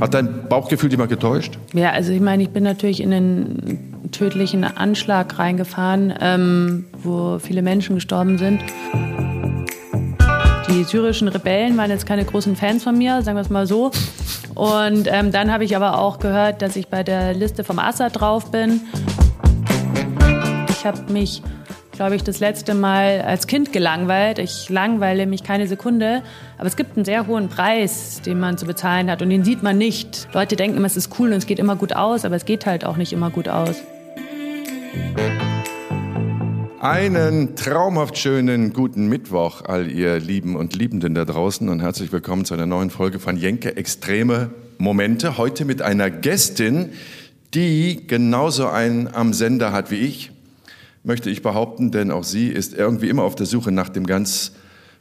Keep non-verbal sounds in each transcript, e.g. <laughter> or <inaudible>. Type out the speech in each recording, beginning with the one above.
Hat dein Bauchgefühl dich mal getäuscht? Ja, also ich meine, ich bin natürlich in einen tödlichen Anschlag reingefahren, ähm, wo viele Menschen gestorben sind. Die syrischen Rebellen waren jetzt keine großen Fans von mir, sagen wir es mal so. Und ähm, dann habe ich aber auch gehört, dass ich bei der Liste vom Assad drauf bin. Ich habe mich, glaube ich, das letzte Mal als Kind gelangweilt. Ich langweile mich keine Sekunde. Aber es gibt einen sehr hohen Preis, den man zu bezahlen hat. Und den sieht man nicht. Leute denken immer, es ist cool und es geht immer gut aus. Aber es geht halt auch nicht immer gut aus. Einen traumhaft schönen guten Mittwoch, all ihr Lieben und Liebenden da draußen und herzlich willkommen zu einer neuen Folge von Jenke Extreme Momente. Heute mit einer Gästin, die genauso einen am Sender hat wie ich, möchte ich behaupten, denn auch sie ist irgendwie immer auf der Suche nach dem ganz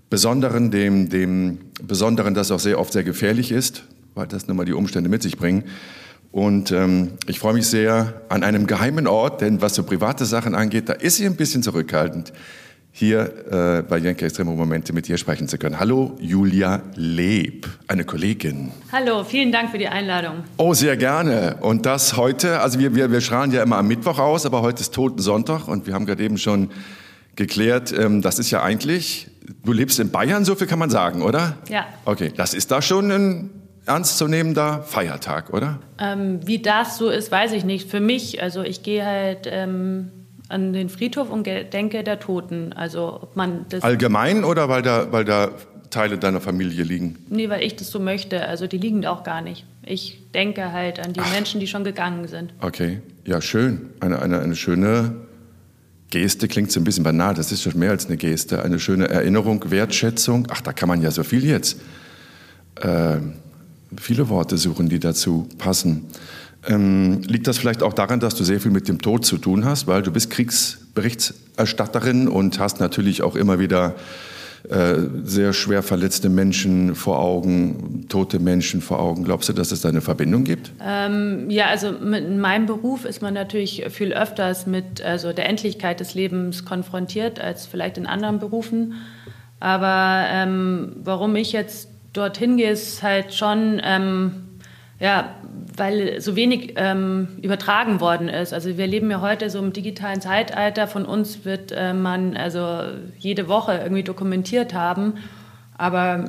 Besonderen, dem, dem Besonderen, das auch sehr oft sehr gefährlich ist, weil das nun mal die Umstände mit sich bringen. Und ähm, ich freue mich sehr an einem geheimen Ort, denn was so private Sachen angeht, da ist sie ein bisschen zurückhaltend, hier äh, bei Jenke Extreme Momente mit ihr sprechen zu können. Hallo, Julia Leb, eine Kollegin. Hallo, vielen Dank für die Einladung. Oh, sehr gerne. Und das heute, also wir, wir, wir strahlen ja immer am Mittwoch aus, aber heute ist Toten Sonntag und wir haben gerade eben schon geklärt, ähm, das ist ja eigentlich, du lebst in Bayern, so viel kann man sagen, oder? Ja. Okay, das ist da schon ein ernstzunehmender Feiertag, oder? Ähm, wie das so ist, weiß ich nicht. Für mich, also ich gehe halt ähm, an den Friedhof und denke der Toten. Also ob man das Allgemein oder weil da, weil da Teile deiner Familie liegen? Nee, weil ich das so möchte. Also die liegen da auch gar nicht. Ich denke halt an die Ach. Menschen, die schon gegangen sind. Okay, ja schön. Eine, eine, eine schöne Geste klingt so ein bisschen banal. Das ist schon mehr als eine Geste. Eine schöne Erinnerung, Wertschätzung. Ach, da kann man ja so viel jetzt. Ähm, viele Worte suchen, die dazu passen. Ähm, liegt das vielleicht auch daran, dass du sehr viel mit dem Tod zu tun hast, weil du bist Kriegsberichterstatterin und hast natürlich auch immer wieder äh, sehr schwer verletzte Menschen vor Augen, tote Menschen vor Augen. Glaubst du, dass es da eine Verbindung gibt? Ähm, ja, also in meinem Beruf ist man natürlich viel öfters mit also der Endlichkeit des Lebens konfrontiert als vielleicht in anderen Berufen. Aber ähm, warum ich jetzt dorthin gehe, ist halt schon, ähm, ja, weil so wenig ähm, übertragen worden ist. Also wir leben ja heute so im digitalen Zeitalter. Von uns wird äh, man also jede Woche irgendwie dokumentiert haben, aber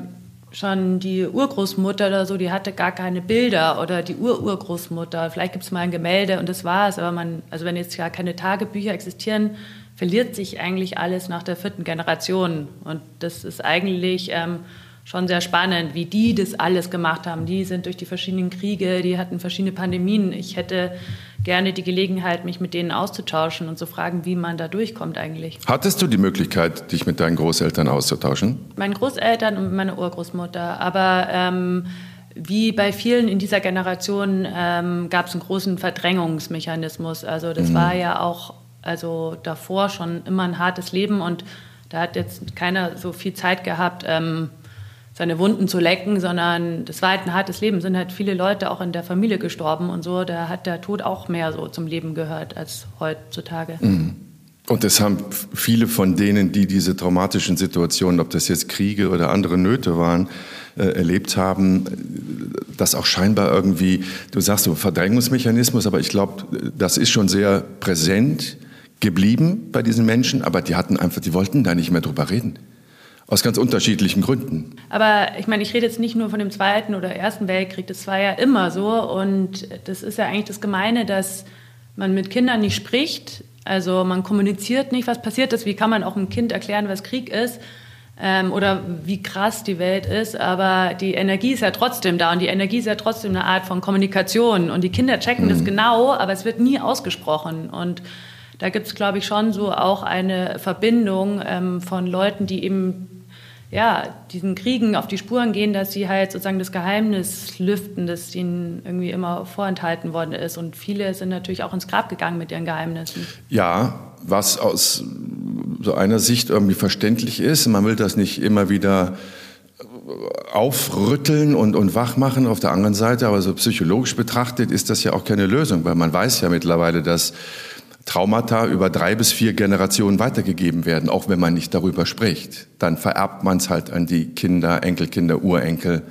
schon die Urgroßmutter oder so, die hatte gar keine Bilder oder die Ururgroßmutter. Vielleicht gibt es mal ein Gemälde und das war's. Aber man, also wenn jetzt gar keine Tagebücher existieren, verliert sich eigentlich alles nach der vierten Generation. Und das ist eigentlich ähm, schon sehr spannend, wie die das alles gemacht haben. Die sind durch die verschiedenen Kriege, die hatten verschiedene Pandemien. Ich hätte gerne die Gelegenheit, mich mit denen auszutauschen und zu fragen, wie man da durchkommt eigentlich. Hattest du die Möglichkeit, dich mit deinen Großeltern auszutauschen? Meinen Großeltern und meine Urgroßmutter. Aber ähm, wie bei vielen in dieser Generation ähm, gab es einen großen Verdrängungsmechanismus. Also das mhm. war ja auch also davor schon immer ein hartes Leben und da hat jetzt keiner so viel Zeit gehabt, ähm, seine Wunden zu lecken, sondern das war halt ein hartes Leben. Es sind halt viele Leute auch in der Familie gestorben und so. Da hat der Tod auch mehr so zum Leben gehört als heutzutage. Mhm. Und das haben viele von denen, die diese traumatischen Situationen, ob das jetzt Kriege oder andere Nöte waren, äh, erlebt haben, das auch scheinbar irgendwie, du sagst so Verdrängungsmechanismus, aber ich glaube, das ist schon sehr präsent geblieben bei diesen Menschen, aber die hatten einfach, die wollten da nicht mehr drüber reden. Aus ganz unterschiedlichen Gründen. Aber ich meine, ich rede jetzt nicht nur von dem Zweiten oder Ersten Weltkrieg, das war ja immer so. Und das ist ja eigentlich das Gemeine, dass man mit Kindern nicht spricht. Also man kommuniziert nicht, was passiert ist. Wie kann man auch einem Kind erklären, was Krieg ist? Ähm, oder wie krass die Welt ist. Aber die Energie ist ja trotzdem da und die Energie ist ja trotzdem eine Art von Kommunikation. Und die Kinder checken mhm. das genau, aber es wird nie ausgesprochen. Und da gibt es, glaube ich, schon so auch eine Verbindung ähm, von Leuten, die eben ja, diesen Kriegen auf die Spuren gehen, dass sie halt sozusagen das Geheimnis lüften, das ihnen irgendwie immer vorenthalten worden ist. Und viele sind natürlich auch ins Grab gegangen mit ihren Geheimnissen. Ja, was aus so einer Sicht irgendwie verständlich ist. Man will das nicht immer wieder aufrütteln und, und wach machen auf der anderen Seite, aber so psychologisch betrachtet ist das ja auch keine Lösung, weil man weiß ja mittlerweile, dass Traumata über drei bis vier Generationen weitergegeben werden, auch wenn man nicht darüber spricht. Dann vererbt man es halt an die Kinder, Enkelkinder, Urenkel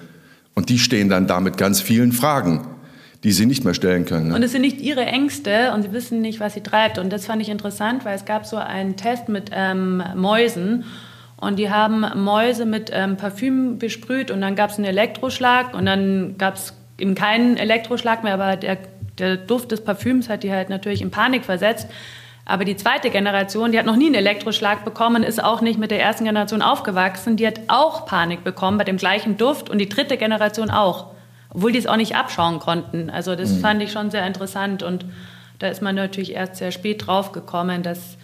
Und die stehen dann da mit ganz vielen Fragen, die sie nicht mehr stellen können. Ne? Und es sind nicht ihre Ängste und sie wissen nicht, was sie treibt. Und das fand ich interessant, weil es gab so einen Test mit ähm, Mäusen und die haben Mäuse mit ähm, Parfüm besprüht und dann gab es einen Elektroschlag und dann gab es eben keinen Elektroschlag mehr, aber der, der Duft des Parfüms hat die halt natürlich in Panik versetzt. Aber die zweite Generation, die hat noch nie einen Elektroschlag bekommen, ist auch nicht mit der ersten Generation aufgewachsen. Die hat auch Panik bekommen bei dem gleichen Duft und die dritte Generation auch, obwohl die es auch nicht abschauen konnten. Also das mhm. fand ich schon sehr interessant und da ist man natürlich erst sehr spät drauf gekommen, dass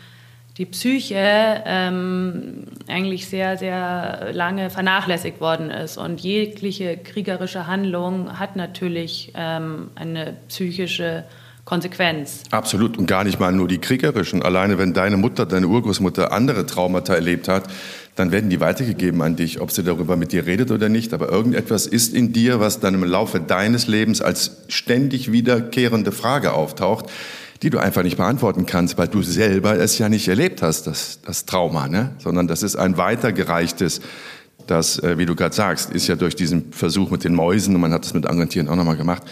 die Psyche ähm, eigentlich sehr, sehr lange vernachlässigt worden ist. Und jegliche kriegerische Handlung hat natürlich ähm, eine psychische Konsequenz. Absolut und gar nicht mal nur die kriegerischen. Alleine wenn deine Mutter, deine Urgroßmutter andere Traumata erlebt hat, dann werden die weitergegeben an dich, ob sie darüber mit dir redet oder nicht. Aber irgendetwas ist in dir, was dann im Laufe deines Lebens als ständig wiederkehrende Frage auftaucht, die du einfach nicht beantworten kannst, weil du selber es ja nicht erlebt hast, das, das Trauma, ne? sondern das ist ein weitergereichtes, das, äh, wie du gerade sagst, ist ja durch diesen Versuch mit den Mäusen, und man hat das mit anderen Tieren auch nochmal gemacht,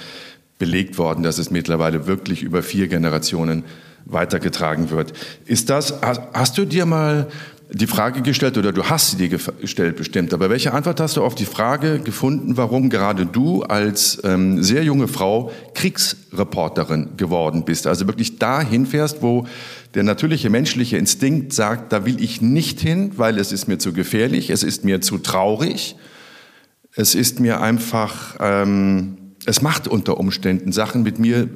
belegt worden, dass es mittlerweile wirklich über vier Generationen weitergetragen wird. Ist das, hast du dir mal die Frage gestellt oder du hast sie dir gestellt bestimmt, aber welche Antwort hast du auf die Frage gefunden, warum gerade du als ähm, sehr junge Frau Kriegsreporterin geworden bist? Also wirklich dahin fährst, wo der natürliche menschliche Instinkt sagt, da will ich nicht hin, weil es ist mir zu gefährlich, es ist mir zu traurig, es ist mir einfach... Ähm, es macht unter Umständen Sachen mit mir,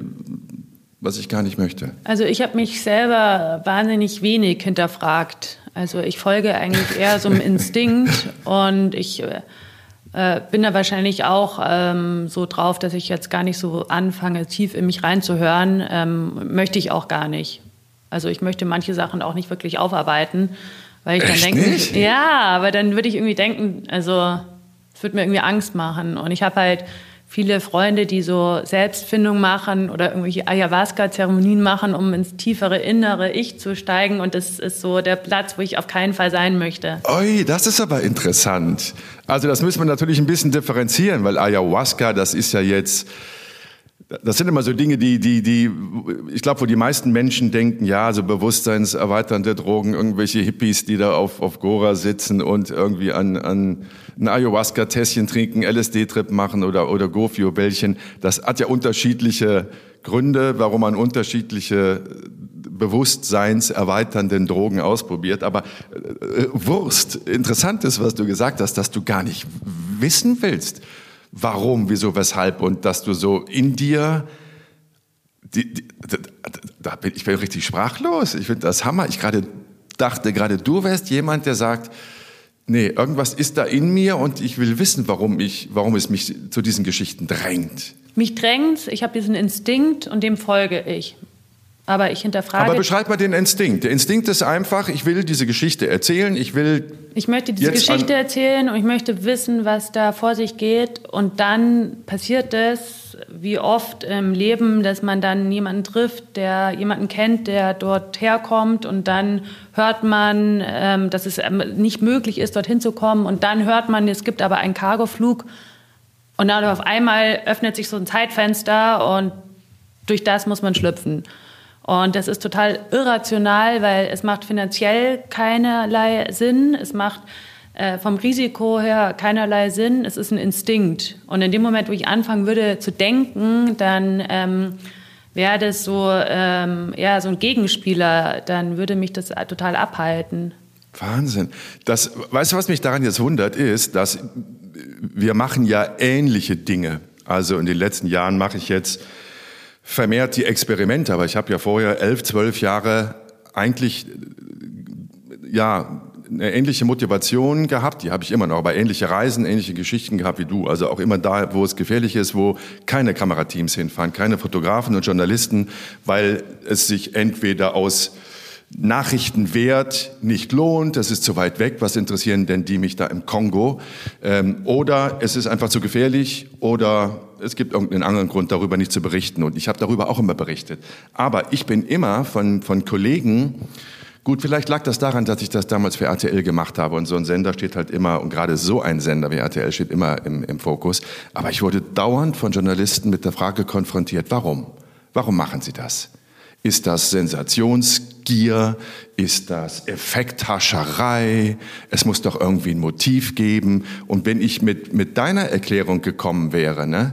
was ich gar nicht möchte. Also ich habe mich selber wahnsinnig wenig hinterfragt. Also ich folge eigentlich eher so einem Instinkt und ich äh, bin da wahrscheinlich auch ähm, so drauf, dass ich jetzt gar nicht so anfange, tief in mich reinzuhören. Ähm, möchte ich auch gar nicht. Also ich möchte manche Sachen auch nicht wirklich aufarbeiten, weil ich Echt dann denke, nicht? ja, aber dann würde ich irgendwie denken, also es würde mir irgendwie Angst machen. Und ich habe halt viele Freunde, die so Selbstfindung machen oder irgendwelche Ayahuasca-Zeremonien machen, um ins tiefere innere Ich zu steigen. Und das ist so der Platz, wo ich auf keinen Fall sein möchte. Oi, das ist aber interessant. Also das müssen wir natürlich ein bisschen differenzieren, weil Ayahuasca, das ist ja jetzt das sind immer so Dinge, die, die, die, ich glaube, wo die meisten Menschen denken, ja, so bewusstseinserweiternde Drogen, irgendwelche Hippies, die da auf, auf Gora sitzen und irgendwie an, an ein Ayahuasca-Tässchen trinken, LSD-Trip machen oder, oder Gofio-Bällchen. Das hat ja unterschiedliche Gründe, warum man unterschiedliche bewusstseinserweiternden Drogen ausprobiert. Aber äh, Wurst, interessant ist, was du gesagt hast, dass du gar nicht wissen willst warum, wieso, weshalb und dass du so in dir, die, die, da bin, ich bin richtig sprachlos. Ich finde das Hammer. Ich gerade dachte, gerade du wärst jemand, der sagt, nee, irgendwas ist da in mir und ich will wissen, warum, ich, warum es mich zu diesen Geschichten drängt. Mich drängt, ich habe diesen Instinkt und dem folge ich. Aber ich hinterfrage. Aber beschreib mal den Instinkt. Der Instinkt ist einfach, ich will diese Geschichte erzählen, ich will. Ich möchte diese Geschichte erzählen und ich möchte wissen, was da vor sich geht. Und dann passiert es, wie oft im Leben, dass man dann jemanden trifft, der jemanden kennt, der dort herkommt. Und dann hört man, ähm, dass es ähm, nicht möglich ist, dorthin zu kommen. Und dann hört man, es gibt aber einen Cargoflug. Und dann auf einmal öffnet sich so ein Zeitfenster und durch das muss man schlüpfen. Und das ist total irrational, weil es macht finanziell keinerlei Sinn. Es macht äh, vom Risiko her keinerlei Sinn. Es ist ein Instinkt. Und in dem Moment, wo ich anfangen würde zu denken, dann ähm, wäre das so, ähm, ja, so ein Gegenspieler. Dann würde mich das total abhalten. Wahnsinn. Das, weißt du, was mich daran jetzt wundert, ist, dass wir machen ja ähnliche Dinge. Also in den letzten Jahren mache ich jetzt vermehrt die Experimente, aber ich habe ja vorher elf, zwölf Jahre eigentlich ja eine ähnliche Motivation gehabt, die habe ich immer noch, aber ähnliche Reisen, ähnliche Geschichten gehabt wie du. Also auch immer da, wo es gefährlich ist, wo keine Kamerateams hinfahren, keine Fotografen und Journalisten, weil es sich entweder aus Nachrichtenwert nicht lohnt, das ist zu weit weg, was interessieren denn die mich da im Kongo? Ähm, oder es ist einfach zu gefährlich oder es gibt irgendeinen anderen Grund, darüber nicht zu berichten. Und ich habe darüber auch immer berichtet. Aber ich bin immer von, von Kollegen Gut, vielleicht lag das daran, dass ich das damals für RTL gemacht habe und so ein Sender steht halt immer, und gerade so ein Sender wie RTL steht immer im, im Fokus. Aber ich wurde dauernd von Journalisten mit der Frage konfrontiert, warum? Warum machen sie das? Ist das Sensationsgier? Ist das Effekthascherei? Es muss doch irgendwie ein Motiv geben. Und wenn ich mit, mit deiner Erklärung gekommen wäre, ne,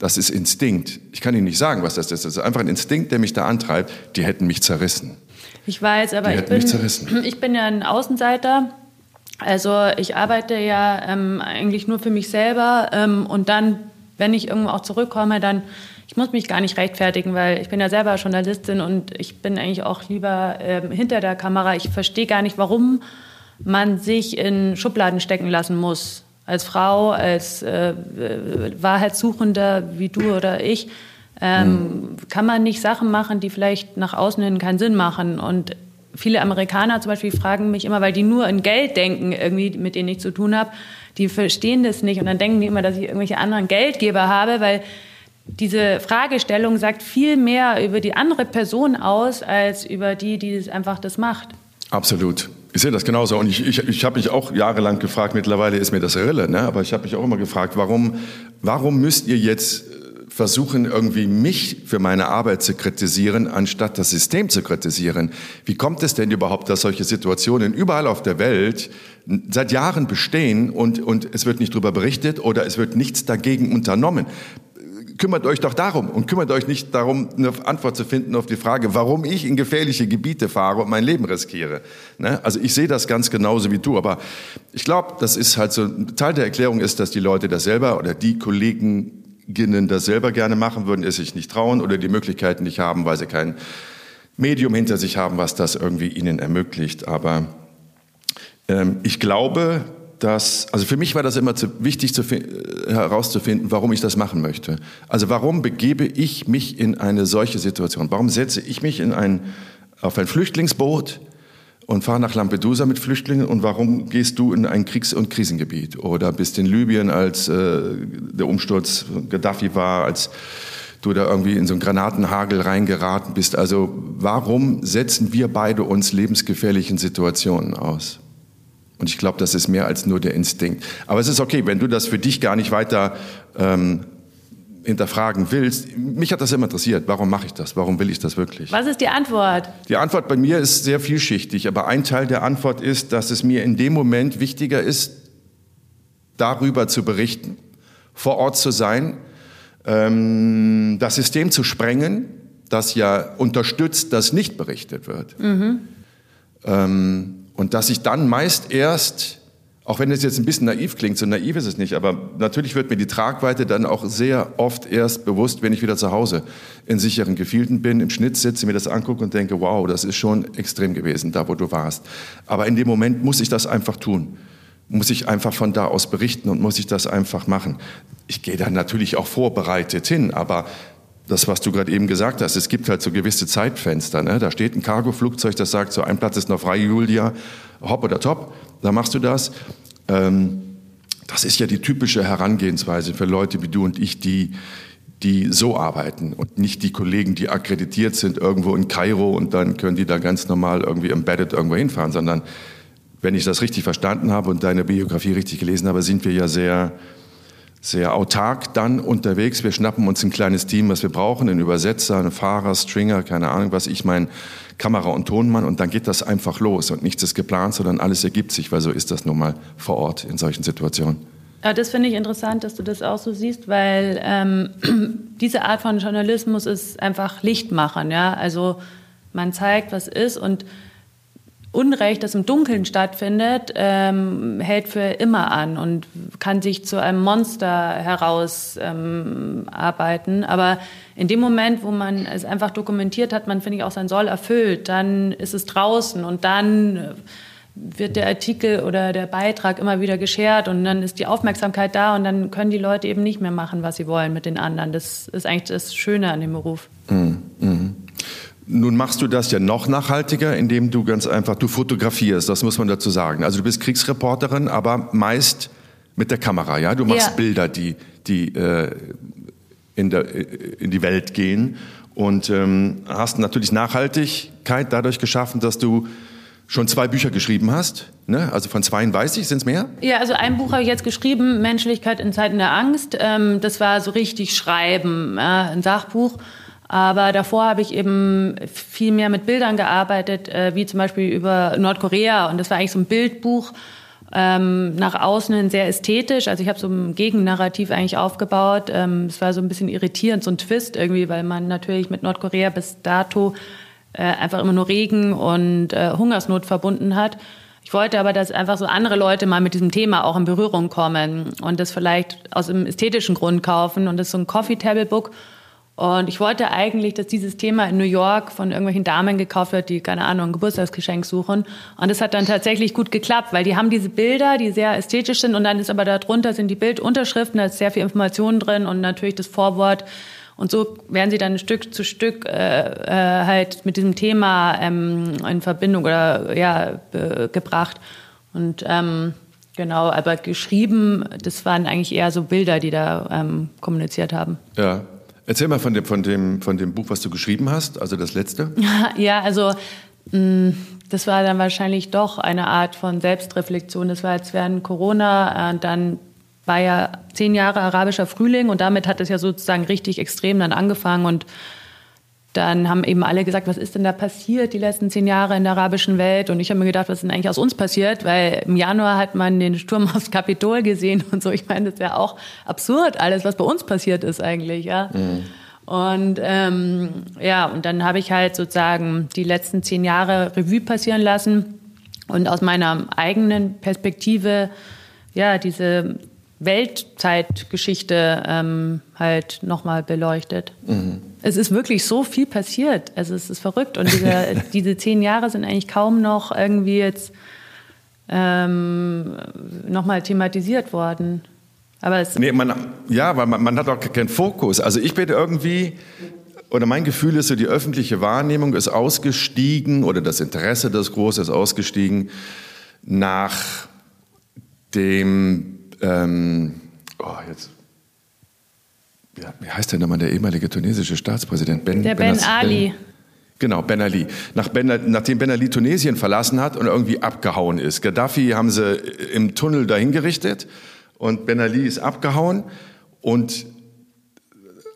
das ist Instinkt. Ich kann Ihnen nicht sagen, was das ist. Das ist einfach ein Instinkt, der mich da antreibt. Die hätten mich zerrissen. Ich weiß, aber ich bin, <clears throat> ich bin ja ein Außenseiter. Also ich arbeite ja ähm, eigentlich nur für mich selber ähm, und dann, wenn ich irgendwo auch zurückkomme, dann ich muss mich gar nicht rechtfertigen, weil ich bin ja selber Journalistin und ich bin eigentlich auch lieber ähm, hinter der Kamera. Ich verstehe gar nicht, warum man sich in Schubladen stecken lassen muss. Als Frau, als äh, Wahrheitssuchender wie du oder ich ähm, mhm. kann man nicht Sachen machen, die vielleicht nach außen hin keinen Sinn machen. Und viele Amerikaner zum Beispiel fragen mich immer, weil die nur in Geld denken, irgendwie, mit denen ich zu tun habe, die verstehen das nicht. Und dann denken die immer, dass ich irgendwelche anderen Geldgeber habe, weil diese Fragestellung sagt viel mehr über die andere Person aus, als über die, die das einfach das macht. Absolut. Ich sehe das genauso. Und ich, ich, ich habe mich auch jahrelang gefragt, mittlerweile ist mir das Rille, ne? aber ich habe mich auch immer gefragt, warum, warum müsst ihr jetzt versuchen irgendwie mich für meine Arbeit zu kritisieren, anstatt das System zu kritisieren. Wie kommt es denn überhaupt, dass solche Situationen überall auf der Welt seit Jahren bestehen und, und es wird nicht darüber berichtet oder es wird nichts dagegen unternommen? Kümmert euch doch darum und kümmert euch nicht darum, eine Antwort zu finden auf die Frage, warum ich in gefährliche Gebiete fahre und mein Leben riskiere. Ne? Also ich sehe das ganz genauso wie du, aber ich glaube, das ist halt so, Teil der Erklärung ist, dass die Leute das selber oder die Kolleginnen das selber gerne machen würden, es sich nicht trauen oder die Möglichkeiten nicht haben, weil sie kein Medium hinter sich haben, was das irgendwie ihnen ermöglicht. Aber ähm, ich glaube, dass, also für mich war das immer zu, wichtig zu, äh, herauszufinden, warum ich das machen möchte. Also warum begebe ich mich in eine solche Situation? Warum setze ich mich in ein, auf ein Flüchtlingsboot? und fahr nach Lampedusa mit Flüchtlingen und warum gehst du in ein Kriegs- und Krisengebiet oder bist in Libyen, als äh, der Umsturz Gaddafi war, als du da irgendwie in so einen Granatenhagel reingeraten bist. Also warum setzen wir beide uns lebensgefährlichen Situationen aus? Und ich glaube, das ist mehr als nur der Instinkt. Aber es ist okay, wenn du das für dich gar nicht weiter ähm, hinterfragen willst. Mich hat das immer interessiert. Warum mache ich das? Warum will ich das wirklich? Was ist die Antwort? Die Antwort bei mir ist sehr vielschichtig, aber ein Teil der Antwort ist, dass es mir in dem Moment wichtiger ist, darüber zu berichten, vor Ort zu sein, ähm, das System zu sprengen, das ja unterstützt, dass nicht berichtet wird. Mhm. Ähm, und dass ich dann meist erst auch wenn es jetzt ein bisschen naiv klingt, so naiv ist es nicht, aber natürlich wird mir die Tragweite dann auch sehr oft erst bewusst, wenn ich wieder zu Hause in sicheren Gefilden bin, im Schnitt sitze, mir das angucke und denke, wow, das ist schon extrem gewesen, da wo du warst. Aber in dem Moment muss ich das einfach tun. Muss ich einfach von da aus berichten und muss ich das einfach machen. Ich gehe da natürlich auch vorbereitet hin, aber das, was du gerade eben gesagt hast, es gibt halt so gewisse Zeitfenster. Ne? Da steht ein Cargoflugzeug, das sagt, so ein Platz ist noch frei, Julia, hopp oder top, da machst du das. Ähm, das ist ja die typische Herangehensweise für Leute wie du und ich, die, die so arbeiten und nicht die Kollegen, die akkreditiert sind irgendwo in Kairo und dann können die da ganz normal irgendwie embedded irgendwo hinfahren, sondern wenn ich das richtig verstanden habe und deine Biografie richtig gelesen habe, sind wir ja sehr sehr autark dann unterwegs. Wir schnappen uns ein kleines Team, was wir brauchen, einen Übersetzer, einen Fahrer, Stringer, keine Ahnung was, ich mein Kamera- und Tonmann und dann geht das einfach los und nichts ist geplant, sondern alles ergibt sich, weil so ist das nun mal vor Ort in solchen Situationen. Ja, das finde ich interessant, dass du das auch so siehst, weil ähm, <clears throat> diese Art von Journalismus ist einfach Licht machen. Ja? Also man zeigt, was ist und Unrecht, das im Dunkeln stattfindet, ähm, hält für immer an und kann sich zu einem Monster herausarbeiten. Ähm, Aber in dem Moment, wo man es einfach dokumentiert hat, man, finde ich, auch sein Soll erfüllt, dann ist es draußen und dann wird der Artikel oder der Beitrag immer wieder geschert und dann ist die Aufmerksamkeit da und dann können die Leute eben nicht mehr machen, was sie wollen mit den anderen. Das ist eigentlich das Schöne an dem Beruf. Mhm. Nun machst du das ja noch nachhaltiger, indem du ganz einfach, du fotografierst, das muss man dazu sagen. Also du bist Kriegsreporterin, aber meist mit der Kamera, ja? Du machst ja. Bilder, die, die äh, in, der, äh, in die Welt gehen und ähm, hast natürlich Nachhaltigkeit dadurch geschaffen, dass du schon zwei Bücher geschrieben hast. Ne? Also von zweien weiß ich, sind es mehr? Ja, also ein Buch habe ich jetzt geschrieben, Menschlichkeit in Zeiten der Angst. Ähm, das war so richtig Schreiben, ein Sachbuch. Aber davor habe ich eben viel mehr mit Bildern gearbeitet, äh, wie zum Beispiel über Nordkorea. Und das war eigentlich so ein Bildbuch, ähm, nach außen sehr ästhetisch. Also ich habe so ein Gegennarrativ eigentlich aufgebaut. Ähm, es war so ein bisschen irritierend, so ein Twist irgendwie, weil man natürlich mit Nordkorea bis dato äh, einfach immer nur Regen und äh, Hungersnot verbunden hat. Ich wollte aber, dass einfach so andere Leute mal mit diesem Thema auch in Berührung kommen und das vielleicht aus einem ästhetischen Grund kaufen. Und das ist so ein Coffee Table Book. Und ich wollte eigentlich, dass dieses Thema in New York von irgendwelchen Damen gekauft wird, die, keine Ahnung, ein Geburtstagsgeschenk suchen. Und das hat dann tatsächlich gut geklappt, weil die haben diese Bilder, die sehr ästhetisch sind und dann ist aber darunter sind die Bildunterschriften, da ist sehr viel Information drin und natürlich das Vorwort. Und so werden sie dann Stück zu Stück äh, äh, halt mit diesem Thema ähm, in Verbindung oder ja gebracht. Und ähm, genau, aber geschrieben, das waren eigentlich eher so Bilder, die da ähm, kommuniziert haben. Ja. Erzähl mal von dem, von, dem, von dem Buch, was du geschrieben hast, also das letzte. <laughs> Ja, also mm, das war dann wahrscheinlich doch eine Art von Selbstreflexion. Das war jetzt während Corona, und dann war ja zehn Jahre arabischer Frühling und damit hat es ja sozusagen richtig extrem dann angefangen und dann haben eben alle gesagt, was ist denn da passiert die letzten zehn Jahre in der arabischen Welt? Und ich habe mir gedacht, was ist denn eigentlich aus uns passiert? Weil im Januar hat man den Sturm aufs Kapitol gesehen und so. Ich meine, das wäre auch absurd, alles, was bei uns passiert ist eigentlich, ja. Mhm. Und ähm, ja, und dann habe ich halt sozusagen die letzten zehn Jahre Revue passieren lassen und aus meiner eigenen Perspektive ja diese Weltzeitgeschichte ähm, halt nochmal beleuchtet. Mhm. Es ist wirklich so viel passiert. Also es ist verrückt. Und diese, <laughs> diese zehn Jahre sind eigentlich kaum noch irgendwie jetzt ähm, nochmal thematisiert worden. Aber es nee, man, ja, weil man, man hat auch keinen Fokus. Also ich bin irgendwie, oder mein Gefühl ist so, die öffentliche Wahrnehmung ist ausgestiegen oder das Interesse des Großes ist ausgestiegen nach dem ähm, oh, jetzt, ja, wie heißt der nochmal, der ehemalige tunesische Staatspräsident? Ben, der Ben, ben Ali. Ben, Genau, Ben Ali. Nach ben, nachdem Ben Ali Tunesien verlassen hat und irgendwie abgehauen ist. Gaddafi haben sie im Tunnel dahingerichtet und Ben Ali ist abgehauen. Und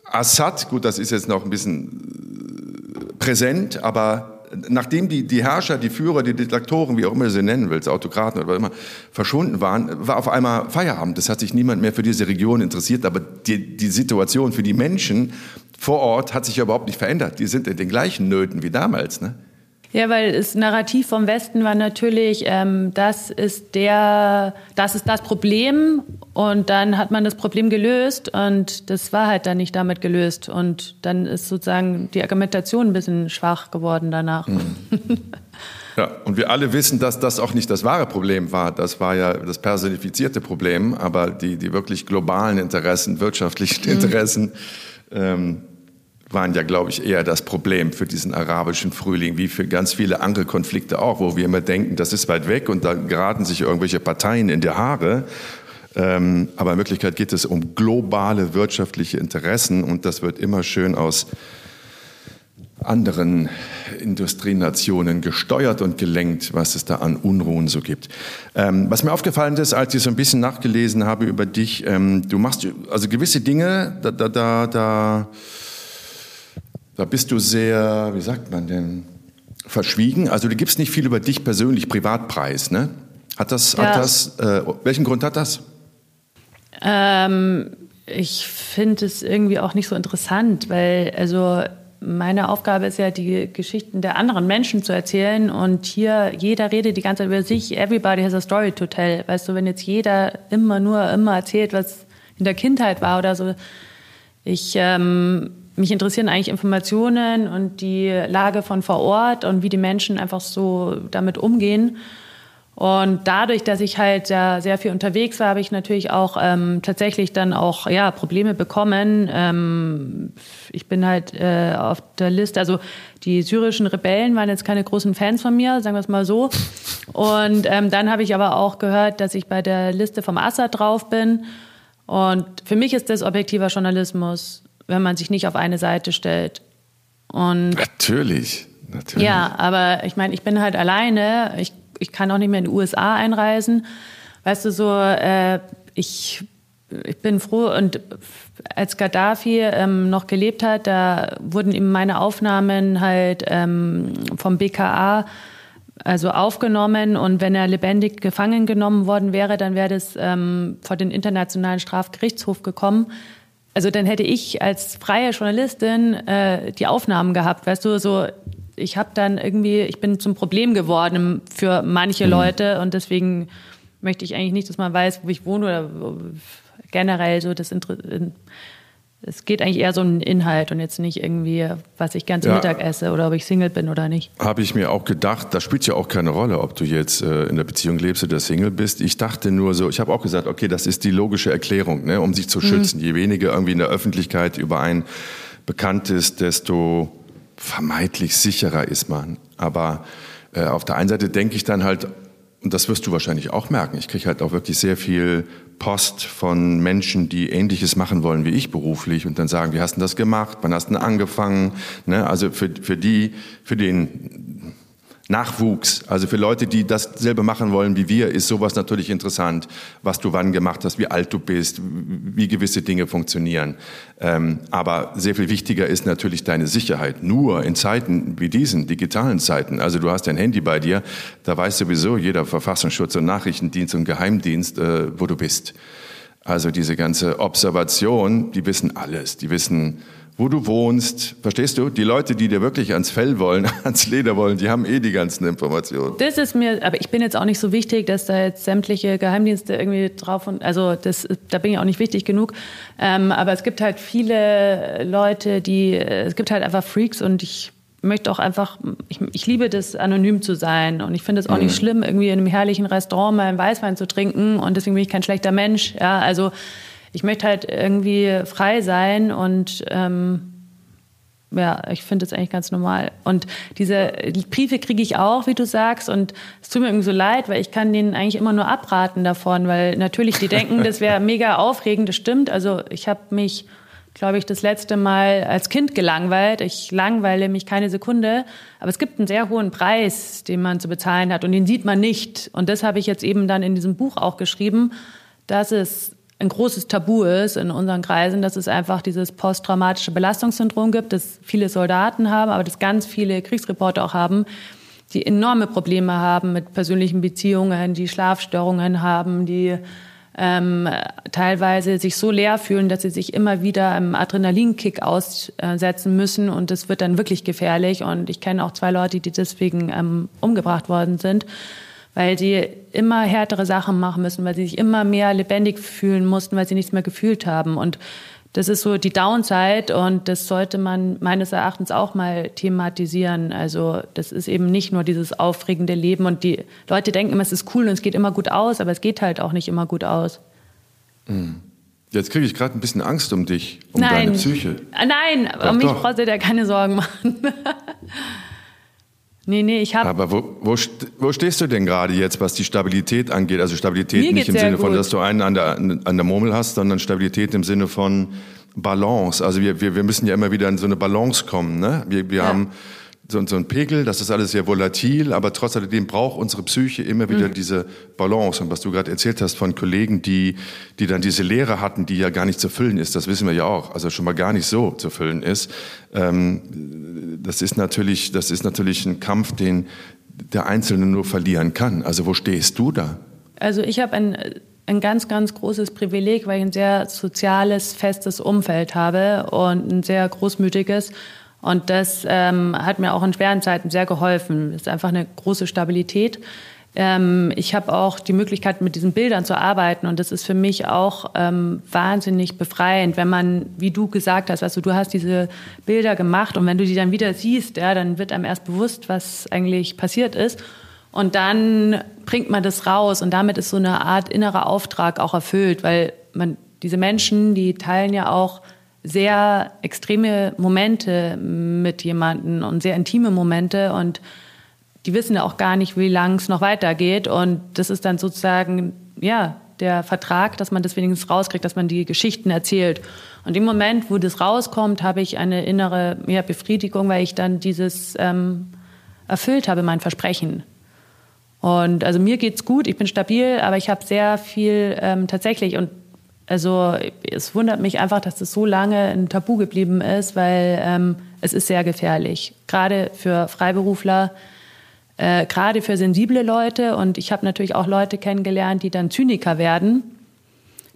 Assad, gut, das ist jetzt noch ein bisschen präsent, aber nachdem die, die Herrscher, die Führer, die Diktatoren, wie auch immer du sie nennen willst, Autokraten oder was immer, verschwunden waren, war auf einmal Feierabend. Das hat sich niemand mehr für diese Region interessiert, aber die, die Situation für die Menschen vor Ort hat sich ja überhaupt nicht verändert. Die sind in den gleichen Nöten wie damals. Ne? Ja, weil das Narrativ vom Westen war natürlich, ähm, das ist der, das ist das Problem und dann hat man das Problem gelöst und das war halt dann nicht damit gelöst und dann ist sozusagen die Argumentation ein bisschen schwach geworden danach. Mhm. <laughs> Ja, und wir alle wissen, dass das auch nicht das wahre Problem war. Das war ja das personifizierte Problem, aber die, die wirklich globalen Interessen, wirtschaftlichen mhm. Interessen, ähm, waren ja, glaube ich, eher das Problem für diesen arabischen Frühling, wie für ganz viele andere Konflikte auch, wo wir immer denken, das ist weit weg und da geraten sich irgendwelche Parteien in die Haare. Ähm, aber in Wirklichkeit geht es um globale wirtschaftliche Interessen und das wird immer schön aus anderen Industrienationen gesteuert und gelenkt, was es da an Unruhen so gibt. Ähm, was mir aufgefallen ist, als ich so ein bisschen nachgelesen habe über dich, ähm, du machst also gewisse Dinge, da, da, da, da da bist du sehr, wie sagt man denn, verschwiegen. Also du gibst nicht viel über dich persönlich Privatpreis, ne? Hat das, ja. hat das äh, welchen Grund hat das? Ähm, ich finde es irgendwie auch nicht so interessant, weil also meine Aufgabe ist ja, die Geschichten der anderen Menschen zu erzählen. Und hier, jeder redet die ganze Zeit über sich. Everybody has a story to tell. Weißt du, wenn jetzt jeder immer nur immer erzählt, was in der Kindheit war oder so. Ich ähm, mich interessieren eigentlich Informationen und die Lage von vor Ort und wie die Menschen einfach so damit umgehen. Und dadurch, dass ich halt sehr, sehr viel unterwegs war, habe ich natürlich auch ähm, tatsächlich dann auch ja, Probleme bekommen. Ähm, ich bin halt äh, auf der Liste, also die syrischen Rebellen waren jetzt keine großen Fans von mir, sagen wir es mal so. Und ähm, dann habe ich aber auch gehört, dass ich bei der Liste vom Assad drauf bin. Und für mich ist das objektiver Journalismus wenn man sich nicht auf eine Seite stellt. Und Natürlich. Natürlich. Ja, aber ich meine, ich bin halt alleine. Ich, ich kann auch nicht mehr in die USA einreisen. Weißt du, so, äh, ich, ich bin froh und als Gaddafi ähm, noch gelebt hat, da wurden ihm meine Aufnahmen halt ähm, vom BKA also aufgenommen und wenn er lebendig gefangen genommen worden wäre, dann wäre das ähm, vor den Internationalen Strafgerichtshof gekommen. Also dann hätte ich als freie Journalistin äh, die Aufnahmen gehabt, weißt du, so ich habe dann irgendwie, ich bin zum Problem geworden für manche mhm. Leute und deswegen möchte ich eigentlich nicht, dass man weiß, wo ich wohne oder generell so das es geht eigentlich eher so um den Inhalt und jetzt nicht irgendwie, was ich ganz ja. Mittag esse oder ob ich Single bin oder nicht. Habe ich mir auch gedacht, das spielt ja auch keine Rolle, ob du jetzt äh, in der Beziehung lebst oder Single bist. Ich dachte nur so, ich habe auch gesagt, okay, das ist die logische Erklärung, ne, um sich zu mhm. schützen. Je weniger irgendwie in der Öffentlichkeit über einen bekannt ist, desto vermeintlich sicherer ist man. Aber äh, auf der einen Seite denke ich dann halt, und das wirst du wahrscheinlich auch merken, ich kriege halt auch wirklich sehr viel Post von Menschen, die Ähnliches machen wollen wie ich beruflich und dann sagen, wie hast du das gemacht, wann hast du angefangen? Ne? Also für, für die, für den Nachwuchs, also für Leute, die dasselbe machen wollen wie wir, ist sowas natürlich interessant, was du wann gemacht hast, wie alt du bist, wie gewisse Dinge funktionieren. Ähm, aber sehr viel wichtiger ist natürlich deine Sicherheit. Nur in Zeiten wie diesen, digitalen Zeiten, also du hast dein Handy bei dir, da weiß sowieso jeder Verfassungsschutz und Nachrichtendienst und Geheimdienst, äh, wo du bist. Also diese ganze Observation, die wissen alles, die wissen, wo du wohnst. Verstehst du? Die Leute, die dir wirklich ans Fell wollen, <laughs> ans Leder wollen, die haben eh die ganzen Informationen. Das ist mir, aber ich bin jetzt auch nicht so wichtig, dass da jetzt sämtliche Geheimdienste irgendwie drauf und also das, da bin ich auch nicht wichtig genug. Ähm, aber es gibt halt viele Leute, die, es gibt halt einfach Freaks und ich möchte auch einfach, ich, ich liebe das, anonym zu sein. Und ich finde es auch mhm. nicht schlimm, irgendwie in einem herrlichen Restaurant mal einen Weißwein zu trinken. Und deswegen bin ich kein schlechter Mensch. Ja, also ich möchte halt irgendwie frei sein und ähm, ja, ich finde das eigentlich ganz normal. Und diese Briefe kriege ich auch, wie du sagst, und es tut mir irgendwie so leid, weil ich kann denen eigentlich immer nur abraten davon, weil natürlich die denken, das wäre <laughs> mega aufregend, das stimmt. Also ich habe mich, glaube ich, das letzte Mal als Kind gelangweilt. Ich langweile mich keine Sekunde, aber es gibt einen sehr hohen Preis, den man zu bezahlen hat und den sieht man nicht. Und das habe ich jetzt eben dann in diesem Buch auch geschrieben, dass es ein großes Tabu ist in unseren Kreisen, dass es einfach dieses posttraumatische Belastungssyndrom gibt, das viele Soldaten haben, aber das ganz viele Kriegsreporter auch haben, die enorme Probleme haben mit persönlichen Beziehungen, die Schlafstörungen haben, die ähm, teilweise sich so leer fühlen, dass sie sich immer wieder einem Adrenalinkick aussetzen müssen und das wird dann wirklich gefährlich. Und ich kenne auch zwei Leute, die deswegen ähm, umgebracht worden sind weil sie immer härtere Sachen machen müssen, weil sie sich immer mehr lebendig fühlen mussten, weil sie nichts mehr gefühlt haben. Und das ist so die Downside und das sollte man meines Erachtens auch mal thematisieren. Also das ist eben nicht nur dieses aufregende Leben und die Leute denken immer, es ist cool und es geht immer gut aus, aber es geht halt auch nicht immer gut aus. Mhm. Jetzt kriege ich gerade ein bisschen Angst um dich, um Nein. deine Psyche. Nein, doch, um mich brauchst du dir keine Sorgen machen. <laughs> Nee, nee, ich habe. Aber wo, wo, wo stehst du denn gerade jetzt, was die Stabilität angeht? Also Stabilität nicht im Sinne von, dass du einen an der, an der Murmel hast, sondern Stabilität im Sinne von Balance. Also wir, wir, wir müssen ja immer wieder in so eine Balance kommen. Ne? Wir, wir ja. haben so, so ein Pegel, das ist alles sehr volatil, aber trotz alledem braucht unsere Psyche immer wieder mhm. diese Balance. Und was du gerade erzählt hast von Kollegen, die, die dann diese Lehre hatten, die ja gar nicht zu füllen ist, das wissen wir ja auch, also schon mal gar nicht so zu füllen ist. Ähm, das ist natürlich, das ist natürlich ein Kampf, den der Einzelne nur verlieren kann. Also wo stehst du da? Also ich habe ein, ein ganz, ganz großes Privileg, weil ich ein sehr soziales, festes Umfeld habe und ein sehr großmütiges. Und das ähm, hat mir auch in schweren Zeiten sehr geholfen. Das ist einfach eine große Stabilität. Ähm, ich habe auch die Möglichkeit, mit diesen Bildern zu arbeiten. Und das ist für mich auch ähm, wahnsinnig befreiend, wenn man, wie du gesagt hast, also du hast diese Bilder gemacht und wenn du die dann wieder siehst, ja, dann wird einem erst bewusst, was eigentlich passiert ist. Und dann bringt man das raus und damit ist so eine Art innerer Auftrag auch erfüllt, weil man, diese Menschen, die teilen ja auch sehr extreme Momente mit jemandem und sehr intime Momente und die wissen ja auch gar nicht, wie lang es noch weitergeht und das ist dann sozusagen, ja, der Vertrag, dass man das wenigstens rauskriegt, dass man die Geschichten erzählt. Und im Moment, wo das rauskommt, habe ich eine innere ja, Befriedigung, weil ich dann dieses, ähm, erfüllt habe, mein Versprechen. Und also mir geht's gut, ich bin stabil, aber ich habe sehr viel ähm, tatsächlich und also es wundert mich einfach, dass das so lange ein Tabu geblieben ist, weil ähm, es ist sehr gefährlich, gerade für Freiberufler, äh, gerade für sensible Leute. Und ich habe natürlich auch Leute kennengelernt, die dann Zyniker werden,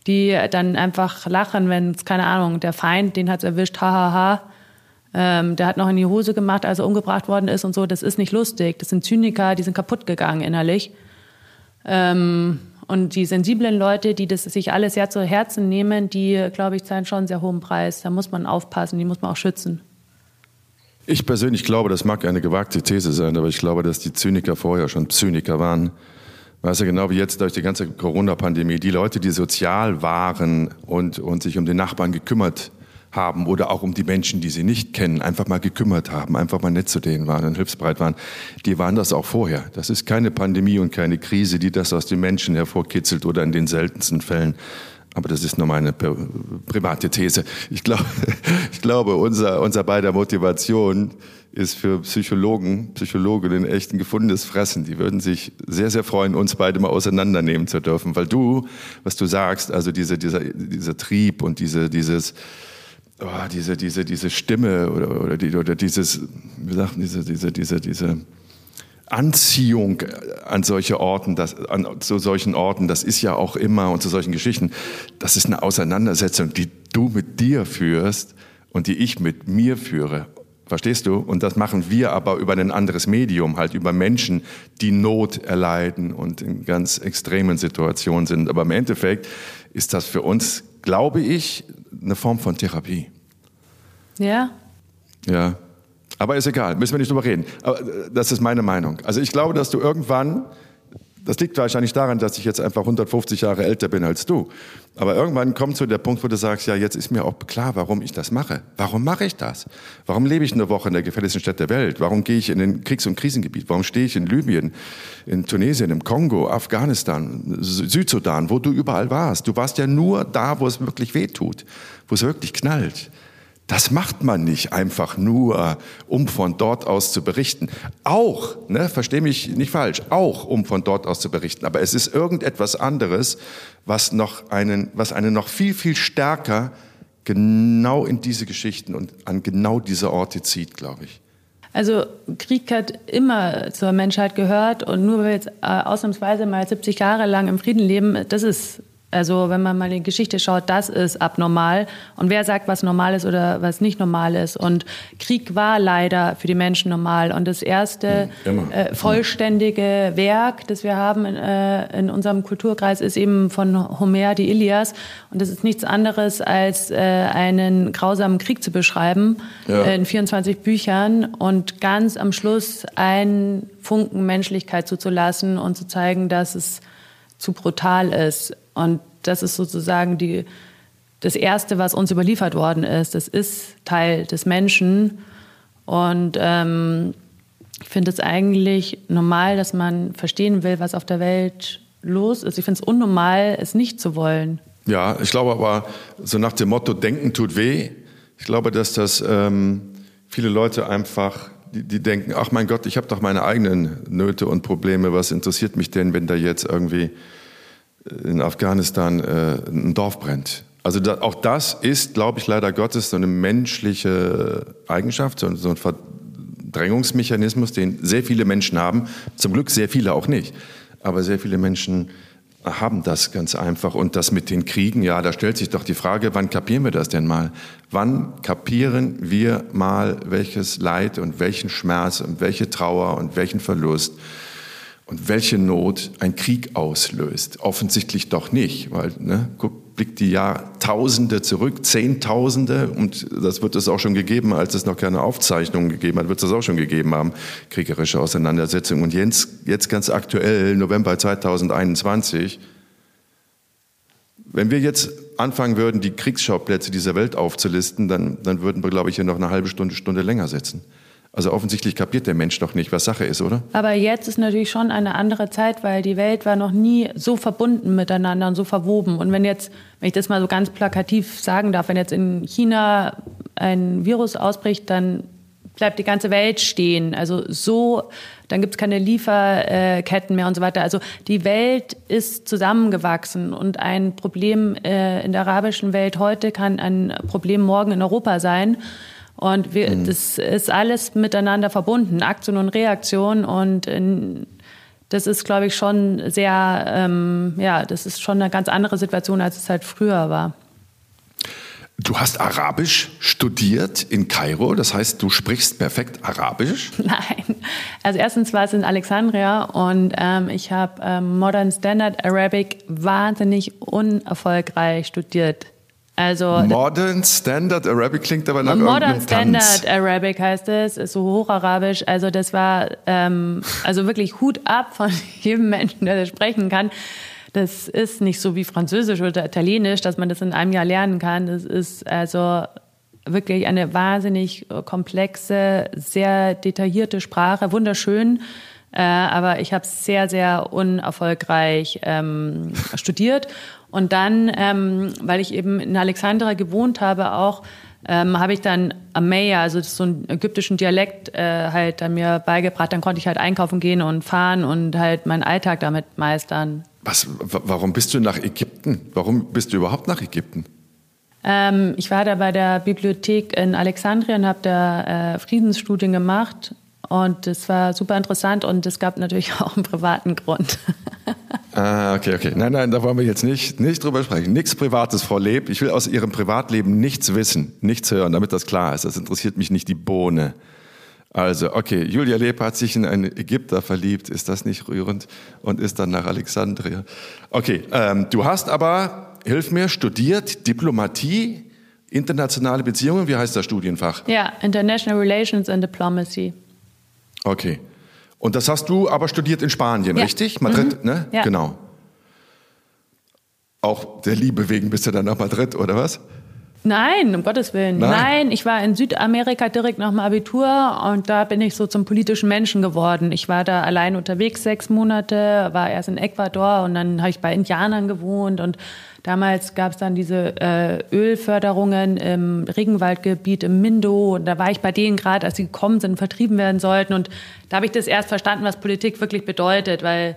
die dann einfach lachen, wenn es keine Ahnung, der Feind, den hat es erwischt, hahaha. Ha, ha. Ähm, der hat noch in die Hose gemacht, als er umgebracht worden ist und so. Das ist nicht lustig. Das sind Zyniker, die sind kaputt gegangen innerlich. Ähm, und die sensiblen Leute, die das sich alles sehr zu Herzen nehmen, die, glaube ich, zahlen schon einen sehr hohen Preis. Da muss man aufpassen, die muss man auch schützen. Ich persönlich glaube, das mag eine gewagte These sein, aber ich glaube, dass die Zyniker vorher schon Zyniker waren. Weißt du, genau wie jetzt durch die ganze Corona-Pandemie, die Leute, die sozial waren und, und sich um den Nachbarn gekümmert haben oder auch um die Menschen, die sie nicht kennen, einfach mal gekümmert haben, einfach mal nett zu denen waren und hilfsbereit waren, die waren das auch vorher. Das ist keine Pandemie und keine Krise, die das aus den Menschen hervorkitzelt oder in den seltensten Fällen. Aber das ist nur meine private These. Ich glaube, <laughs> ich glaube unser, unser beider Motivation ist für Psychologen, Psychologinnen echt ein gefundenes Fressen. Die würden sich sehr, sehr freuen, uns beide mal auseinandernehmen zu dürfen. Weil du, was du sagst, also diese, dieser, dieser Trieb und diese, dieses, oh, diese, diese, diese Stimme oder, oder, die, oder dieses, wie sagt diese, diese, diese, diese Anziehung an solche Orten, das, an, zu solchen Orten, das ist ja auch immer und zu solchen Geschichten, das ist eine Auseinandersetzung, die du mit dir führst und die ich mit mir führe. Verstehst du? Und das machen wir aber über ein anderes Medium, halt über Menschen, die Not erleiden und in ganz extremen Situationen sind. Aber im Endeffekt ist das für uns, glaube ich, eine Form von Therapie. Ja. Ja. Aber ist egal, müssen wir nicht drüber reden. Aber äh, das ist meine Meinung. Also ich glaube, dass du irgendwann, das liegt wahrscheinlich daran, dass ich jetzt einfach 150 Jahre älter bin als du. Aber irgendwann kommt zu der Punkt, wo du sagst, ja, jetzt ist mir auch klar, warum ich das mache. Warum mache ich das? Warum lebe ich eine Woche in der gefährlichsten Stadt der Welt? Warum gehe ich in den Kriegs- und Krisengebiet? Warum stehe ich in Libyen, in Tunesien, im Kongo, Afghanistan, Südsudan, wo du überall warst? Du warst ja nur da, wo es wirklich weh tut, wo es wirklich knallt. Das macht man nicht einfach nur, um von dort aus zu berichten. Auch, ne, verstehe mich nicht falsch, auch um von dort aus zu berichten. Aber es ist irgendetwas anderes, was noch einen, was einen noch viel, viel stärker genau in diese Geschichten und an genau diese Orte zieht, glaube ich. Also Krieg hat immer zur Menschheit gehört und nur weil wir jetzt äh, ausnahmsweise mal 70 Jahre lang im Frieden leben, das ist also wenn man mal in die Geschichte schaut, das ist abnormal. Und wer sagt, was normal ist oder was nicht normal ist? Und Krieg war leider für die Menschen normal. Und das erste hm, äh, vollständige Werk, das wir haben in, äh, in, unserem Kulturkreis, ist eben von Homer, die Ilias. Und das ist nichts anderes, als äh, einen grausamen Krieg zu beschreiben ja. in 24 Büchern und ganz am Schluss einen Funken Menschlichkeit zuzulassen und zu zeigen, dass es zu brutal ist. Und das ist sozusagen die, das Erste, was uns überliefert worden ist. Das ist Teil des Menschen. Und ähm, ich finde es eigentlich normal, dass man verstehen will, was auf der Welt los ist. Ich finde es unnormal, es nicht zu wollen. Ja, ich glaube aber, so nach dem Motto, Denken tut weh. Ich glaube, dass das ähm, viele Leute einfach, die, die denken, ach mein Gott, ich habe doch meine eigenen Nöte und Probleme. Was interessiert mich denn, wenn da jetzt irgendwie in Afghanistan äh, ein Dorf brennt. Also da, auch das ist, glaube ich, leider Gottes so eine menschliche Eigenschaft, so, so ein Verdrängungsmechanismus, den sehr viele Menschen haben. Zum Glück sehr viele auch nicht. Aber sehr viele Menschen haben das ganz einfach. Und das mit den Kriegen, ja, da stellt sich doch die Frage, wann kapieren wir das denn mal? Wann kapieren wir mal, welches Leid und welchen Schmerz und welche Trauer und welchen Verlust und welche Not ein Krieg auslöst. Offensichtlich doch nicht, weil ne, guck, blickt die Jahrtausende zurück, Zehntausende, und das wird es auch schon gegeben, als es noch keine Aufzeichnungen gegeben hat, wird es auch schon gegeben haben, kriegerische Auseinandersetzungen. Und jetzt, jetzt ganz aktuell, November 2021, wenn wir jetzt anfangen würden, die Kriegsschauplätze dieser Welt aufzulisten, dann, dann würden wir, glaube ich, hier noch eine halbe Stunde, Stunde länger sitzen. Also offensichtlich kapiert der Mensch doch nicht, was Sache ist, oder? Aber jetzt ist natürlich schon eine andere Zeit, weil die Welt war noch nie so verbunden miteinander und so verwoben. Und wenn jetzt, wenn ich das mal so ganz plakativ sagen darf, wenn jetzt in China ein Virus ausbricht, dann bleibt die ganze Welt stehen. Also so, dann gibt es keine Lieferketten mehr und so weiter. Also die Welt ist zusammengewachsen und ein Problem äh, in der arabischen Welt heute kann ein Problem morgen in Europa sein. Und wir, mhm. das ist alles miteinander verbunden, Aktion und Reaktion. Und in, das ist, glaube ich, schon sehr, ähm, ja, das ist schon eine ganz andere Situation, als es halt früher war. Du hast Arabisch studiert in Kairo, das heißt, du sprichst perfekt Arabisch? <laughs> Nein. Also erstens war es in Alexandria und ähm, ich habe ähm, Modern Standard Arabic wahnsinnig unerfolgreich studiert. Also Modern Standard Arabic klingt aber nach Modern Standard Arabic heißt es, ist so hocharabisch. Also das war ähm, also wirklich Hut ab von <laughs> jedem Menschen, der das sprechen kann. Das ist nicht so wie Französisch oder Italienisch, dass man das in einem Jahr lernen kann. Das ist also wirklich eine wahnsinnig komplexe, sehr detaillierte Sprache, wunderschön. Äh, aber ich habe sehr, sehr unerfolgreich ähm, studiert. Und dann, ähm, weil ich eben in Alexandria gewohnt habe, auch ähm, habe ich dann Ameya, also so einen ägyptischen Dialekt, äh, halt dann mir beigebracht. Dann konnte ich halt einkaufen gehen und fahren und halt meinen Alltag damit meistern. Was, warum bist du nach Ägypten? Warum bist du überhaupt nach Ägypten? Ähm, ich war da bei der Bibliothek in Alexandria und habe da äh, Friedensstudien gemacht. Und das war super interessant und es gab natürlich <laughs> auch einen privaten Grund. ah, okay, okay. Nein, nein, da wollen wir jetzt nicht, nicht drüber sprechen. Nichts Privates, Frau Leb. Ich will aus Ihrem Privatleben nichts wissen, nichts hören, damit das klar ist. Das interessiert mich nicht die Bohne. Also, okay, Julia Leb hat sich in einen Ägypter verliebt, ist das nicht rührend? Und ist dann nach Alexandria. Okay, ähm, du hast aber, hilf mir, studiert Diplomatie, internationale Beziehungen, wie heißt das Studienfach? Ja, International Relations and Diplomacy. Okay. Und das hast du aber studiert in Spanien, ja. richtig? Madrid, mhm. ne? Ja. Genau. Auch der Liebe wegen bist du dann nach Madrid, oder was? Nein, um Gottes Willen. Nein. Nein. ich war in Südamerika direkt nach dem Abitur und da bin ich so zum politischen Menschen geworden. Ich war da allein unterwegs sechs Monate, war erst in Ecuador und dann habe ich bei Indianern gewohnt und damals gab es dann diese äh, Ölförderungen im Regenwaldgebiet im Mindo und da war ich bei denen gerade, als sie gekommen sind, vertrieben werden sollten und da habe ich das erst verstanden, was Politik wirklich bedeutet, weil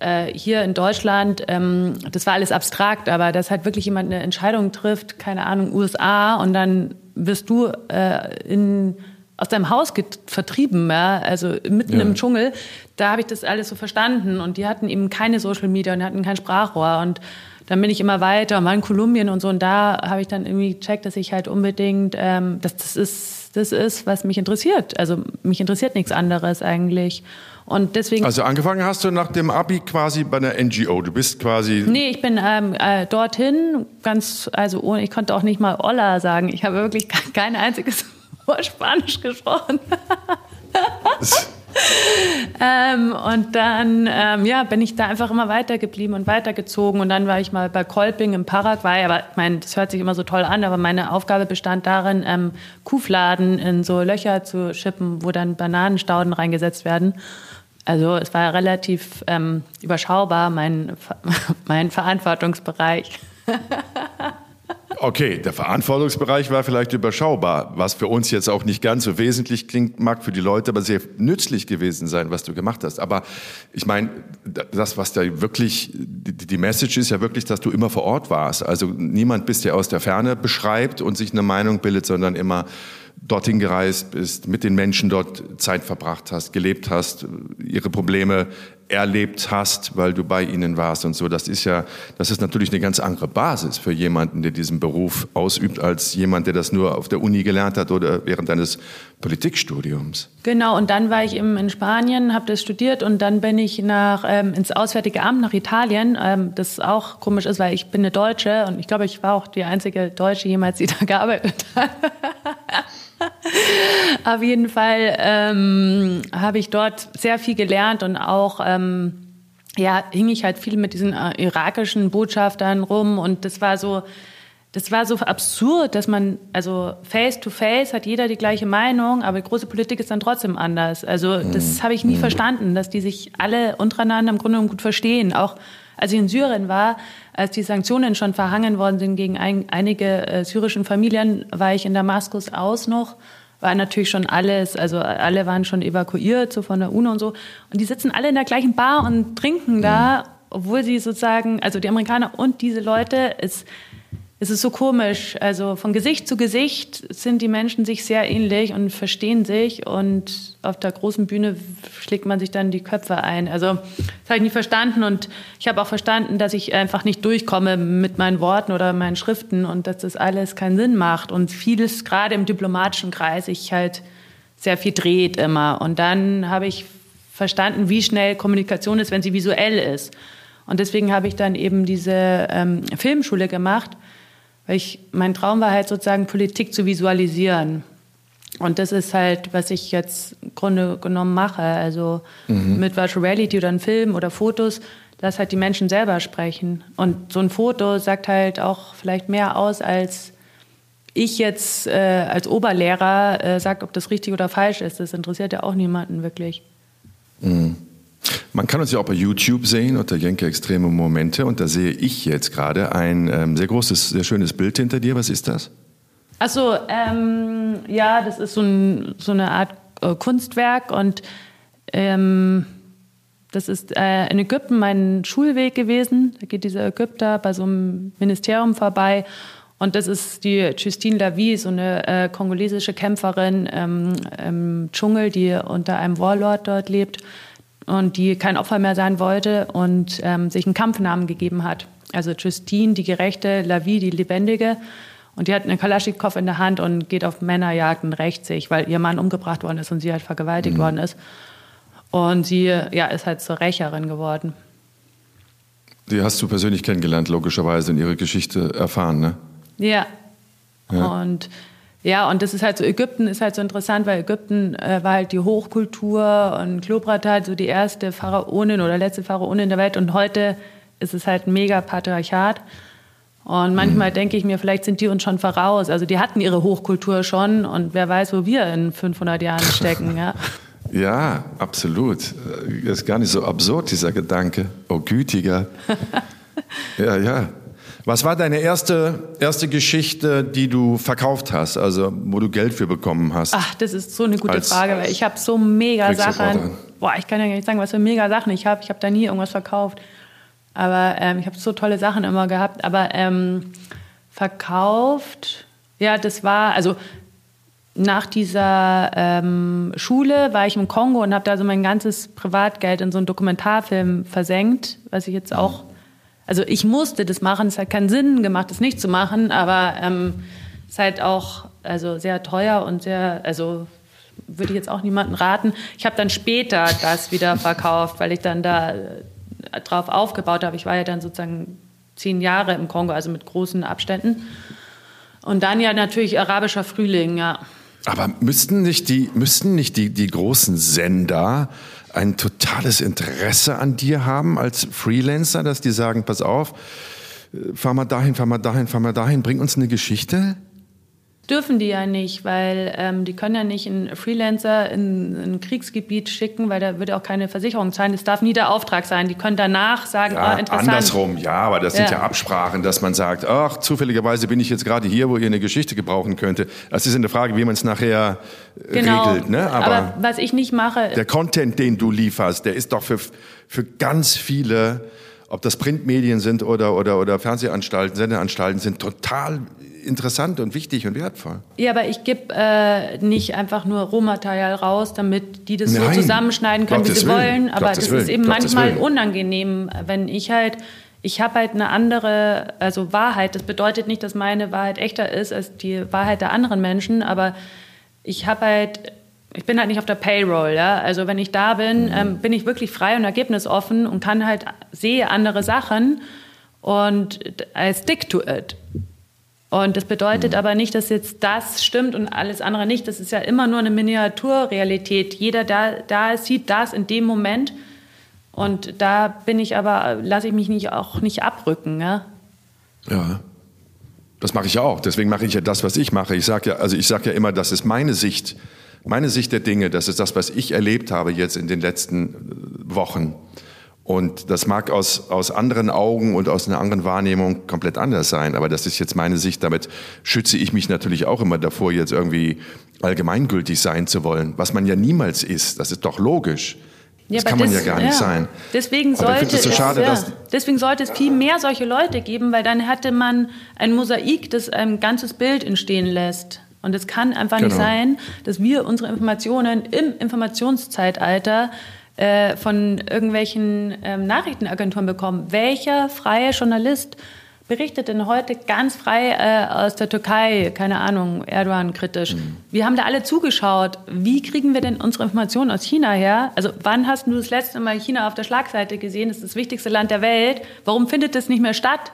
äh, hier in Deutschland, ähm, das war alles abstrakt, aber dass halt wirklich jemand eine Entscheidung trifft, keine Ahnung, USA, und dann wirst du äh, in, aus deinem Haus vertrieben, ja? also mitten ja. im Dschungel, da habe ich das alles so verstanden. Und die hatten eben keine Social Media und hatten kein Sprachrohr. Und dann bin ich immer weiter, war in Kolumbien und so. Und da habe ich dann irgendwie gecheckt, dass ich halt unbedingt, ähm, dass das ist, das ist, was mich interessiert. Also mich interessiert nichts anderes eigentlich. Und deswegen. Also angefangen hast du nach dem Abi quasi bei einer NGO. Du bist quasi. Nee, ich bin ähm, äh, dorthin ganz, also ohne, ich konnte auch nicht mal Olla sagen. Ich habe wirklich <laughs> kein einziges Wort <laughs> Spanisch gesprochen. <laughs> ähm, und dann ähm, ja, bin ich da einfach immer weitergeblieben und weitergezogen. Und dann war ich mal bei Kolping im Paraguay. Aber ich meine, das hört sich immer so toll an, aber meine Aufgabe bestand darin, ähm, Kuhfladen in so Löcher zu schippen, wo dann Bananenstauden reingesetzt werden. Also es war relativ ähm, überschaubar, mein, <laughs> mein Verantwortungsbereich. <laughs> Okay, der Verantwortungsbereich war vielleicht überschaubar, was für uns jetzt auch nicht ganz so wesentlich klingt, mag für die Leute aber sehr nützlich gewesen sein, was du gemacht hast. Aber ich meine, das, was da wirklich, die Message ist ja wirklich, dass du immer vor Ort warst. Also niemand bist, der aus der Ferne beschreibt und sich eine Meinung bildet, sondern immer dorthin gereist bist, mit den Menschen dort Zeit verbracht hast, gelebt hast, ihre Probleme erlebt hast, weil du bei ihnen warst und so. Das ist ja, das ist natürlich eine ganz andere Basis für jemanden, der diesen Beruf ausübt, als jemand, der das nur auf der Uni gelernt hat oder während eines Politikstudiums. Genau, und dann war ich eben in Spanien, habe das studiert und dann bin ich nach, ähm, ins Auswärtige Amt nach Italien, ähm, das auch komisch ist, weil ich bin eine Deutsche und ich glaube, ich war auch die einzige Deutsche jemals, die da gearbeitet hat. <laughs> <laughs> Auf jeden Fall ähm, habe ich dort sehr viel gelernt und auch ähm, ja hing ich halt viel mit diesen äh, irakischen Botschaftern rum und das war so das war so absurd, dass man, also face to face hat jeder die gleiche Meinung, aber große Politik ist dann trotzdem anders. Also das mhm. habe ich nie mhm. verstanden, dass die sich alle untereinander im Grunde genommen gut verstehen. Auch als ich in Syrien war, als die Sanktionen schon verhangen worden sind gegen ein, einige äh, syrischen Familien, war ich in Damaskus aus noch war natürlich schon alles, also alle waren schon evakuiert, so von der UNO und so. Und die sitzen alle in der gleichen Bar und trinken da, obwohl sie sozusagen, also die Amerikaner und diese Leute, es, es ist so komisch. Also von Gesicht zu Gesicht sind die Menschen sich sehr ähnlich und verstehen sich. Und auf der großen Bühne schlägt man sich dann die Köpfe ein. Also das habe ich nie verstanden. Und ich habe auch verstanden, dass ich einfach nicht durchkomme mit meinen Worten oder meinen Schriften und dass das alles keinen Sinn macht. Und vieles, gerade im diplomatischen Kreis, ich halt sehr viel dreht immer. Und dann habe ich verstanden, wie schnell Kommunikation ist, wenn sie visuell ist. Und deswegen habe ich dann eben diese ähm, Filmschule gemacht weil ich, mein Traum war halt sozusagen Politik zu visualisieren. Und das ist halt, was ich jetzt im Grunde genommen mache. Also mhm. mit Virtual Reality oder einem Film oder Fotos, dass halt die Menschen selber sprechen. Und so ein Foto sagt halt auch vielleicht mehr aus, als ich jetzt äh, als Oberlehrer äh, sage, ob das richtig oder falsch ist. Das interessiert ja auch niemanden wirklich. Man kann uns ja auch bei YouTube sehen unter Jenke Extreme Momente und da sehe ich jetzt gerade ein ähm, sehr großes, sehr schönes Bild hinter dir. Was ist das? Achso, ähm, ja, das ist so, ein, so eine Art äh, Kunstwerk und ähm, das ist äh, in Ägypten mein Schulweg gewesen. Da geht dieser Ägypter bei so einem Ministerium vorbei und das ist die Justine Lavie, so eine äh, kongolesische Kämpferin ähm, im Dschungel, die unter einem Warlord dort lebt und die kein Opfer mehr sein wollte und ähm, sich einen Kampfnamen gegeben hat. Also Justine, die Gerechte, Lavie, die Lebendige. Und die hat einen Kalaschnikow in der Hand und geht auf Männerjagd und rächt sich, weil ihr Mann umgebracht worden ist und sie halt vergewaltigt mhm. worden ist. Und sie ja, ist halt zur Rächerin geworden. Die hast du persönlich kennengelernt, logischerweise, in ihrer Geschichte erfahren, ne? Ja. ja. Und ja, und das ist halt so, Ägypten ist halt so interessant, weil Ägypten äh, war halt die Hochkultur und Kleopatra halt so die erste Pharaonin oder letzte Pharaonin der Welt und heute ist es halt ein mega Patriarchat. Und manchmal mhm. denke ich mir, vielleicht sind die uns schon voraus. Also die hatten ihre Hochkultur schon und wer weiß, wo wir in 500 Jahren stecken. Ja, <laughs> ja absolut. Das ist gar nicht so absurd, dieser Gedanke. Oh, gütiger. <laughs> ja, ja. Was war deine erste, erste Geschichte, die du verkauft hast, also wo du Geld für bekommen hast? Ach, das ist so eine gute Frage, weil ich habe so mega Sachen. Boah, ich kann ja gar nicht sagen, was für mega Sachen ich habe. Ich habe da nie irgendwas verkauft. Aber ähm, ich habe so tolle Sachen immer gehabt. Aber ähm, verkauft, ja, das war, also nach dieser ähm, Schule war ich im Kongo und habe da so mein ganzes Privatgeld in so einen Dokumentarfilm versenkt, was ich jetzt auch also ich musste das machen. Es hat keinen Sinn gemacht, das nicht zu machen, aber ähm, es ist halt auch also sehr teuer und sehr, also würde ich jetzt auch niemandem raten. Ich habe dann später das wieder verkauft, weil ich dann da äh, drauf aufgebaut habe. Ich war ja dann sozusagen zehn Jahre im Kongo, also mit großen Abständen. Und dann ja natürlich arabischer Frühling, ja. Aber müssten nicht die, müssten nicht die, die großen Sender ein totales Interesse an dir haben als Freelancer, dass die sagen, pass auf, äh, fahr mal dahin, fahr mal dahin, fahr mal dahin, bring uns eine Geschichte? Dürfen die ja nicht, weil ähm, die können ja nicht einen Freelancer in, ein Kriegsgebiet schicken, weil da würde auch keine Versicherung zahlen. Das darf nie der Auftrag sein. Die können danach sagen, ja, oh, interessant. Andersrum, ja, aber das sind ja. ja Absprachen, dass man sagt, ach, zufälligerweise bin ich jetzt gerade hier, wo ihr eine Geschichte gebrauchen könnte. Das ist eine Frage, wie man es nachher äh, genau. regelt. Ne? Aber, aber was ich nicht mache... Der Content, den du lieferst, der ist doch für, für ganz viele ob das Printmedien sind oder, oder, oder Fernsehanstalten, Sendeanstalten, sind total interessant und wichtig und wertvoll. Ja, aber ich gebe äh, nicht einfach nur Rohmaterial raus, damit die das Nein. so zusammenschneiden können, Gottes wie sie Willen. wollen. Aber Gottes das Willen. ist eben Gottes manchmal Willen. unangenehm, wenn ich halt ich habe halt eine andere, also Wahrheit. Das bedeutet nicht, dass meine Wahrheit echter ist als die Wahrheit der anderen Menschen, aber ich habe halt, ich bin halt nicht auf der Payroll, ja. Also wenn ich da bin, mhm. ähm, bin ich wirklich frei und ergebnisoffen und kann halt sehe andere Sachen und I stick to it. Und das bedeutet mhm. aber nicht, dass jetzt das stimmt und alles andere nicht. Das ist ja immer nur eine Miniaturrealität. Jeder da, da sieht das in dem Moment. Und da bin ich aber, lasse ich mich nicht, auch nicht abrücken. Ja. ja. Das mache ich ja auch. Deswegen mache ich ja das, was ich mache. Ich sage ja, also ich sage ja immer, das ist meine Sicht, meine Sicht der Dinge. Das ist das, was ich erlebt habe jetzt in den letzten Wochen. Und das mag aus, aus anderen Augen und aus einer anderen Wahrnehmung komplett anders sein, aber das ist jetzt meine Sicht. Damit schütze ich mich natürlich auch immer davor, jetzt irgendwie allgemeingültig sein zu wollen, was man ja niemals ist. Das ist doch logisch. Das ja, kann man das, ja gar nicht ja. sein. Deswegen sollte, es, so schade, ja, deswegen sollte es viel mehr solche Leute geben, weil dann hätte man ein Mosaik, das ein ganzes Bild entstehen lässt. Und es kann einfach genau. nicht sein, dass wir unsere Informationen im Informationszeitalter äh, von irgendwelchen ähm, Nachrichtenagenturen bekommen. Welcher freie Journalist berichtet denn heute ganz frei äh, aus der Türkei, keine Ahnung, Erdogan kritisch? Mhm. Wir haben da alle zugeschaut. Wie kriegen wir denn unsere Informationen aus China her? Also wann hast du das letzte Mal China auf der Schlagseite gesehen? Das ist das wichtigste Land der Welt. Warum findet das nicht mehr statt?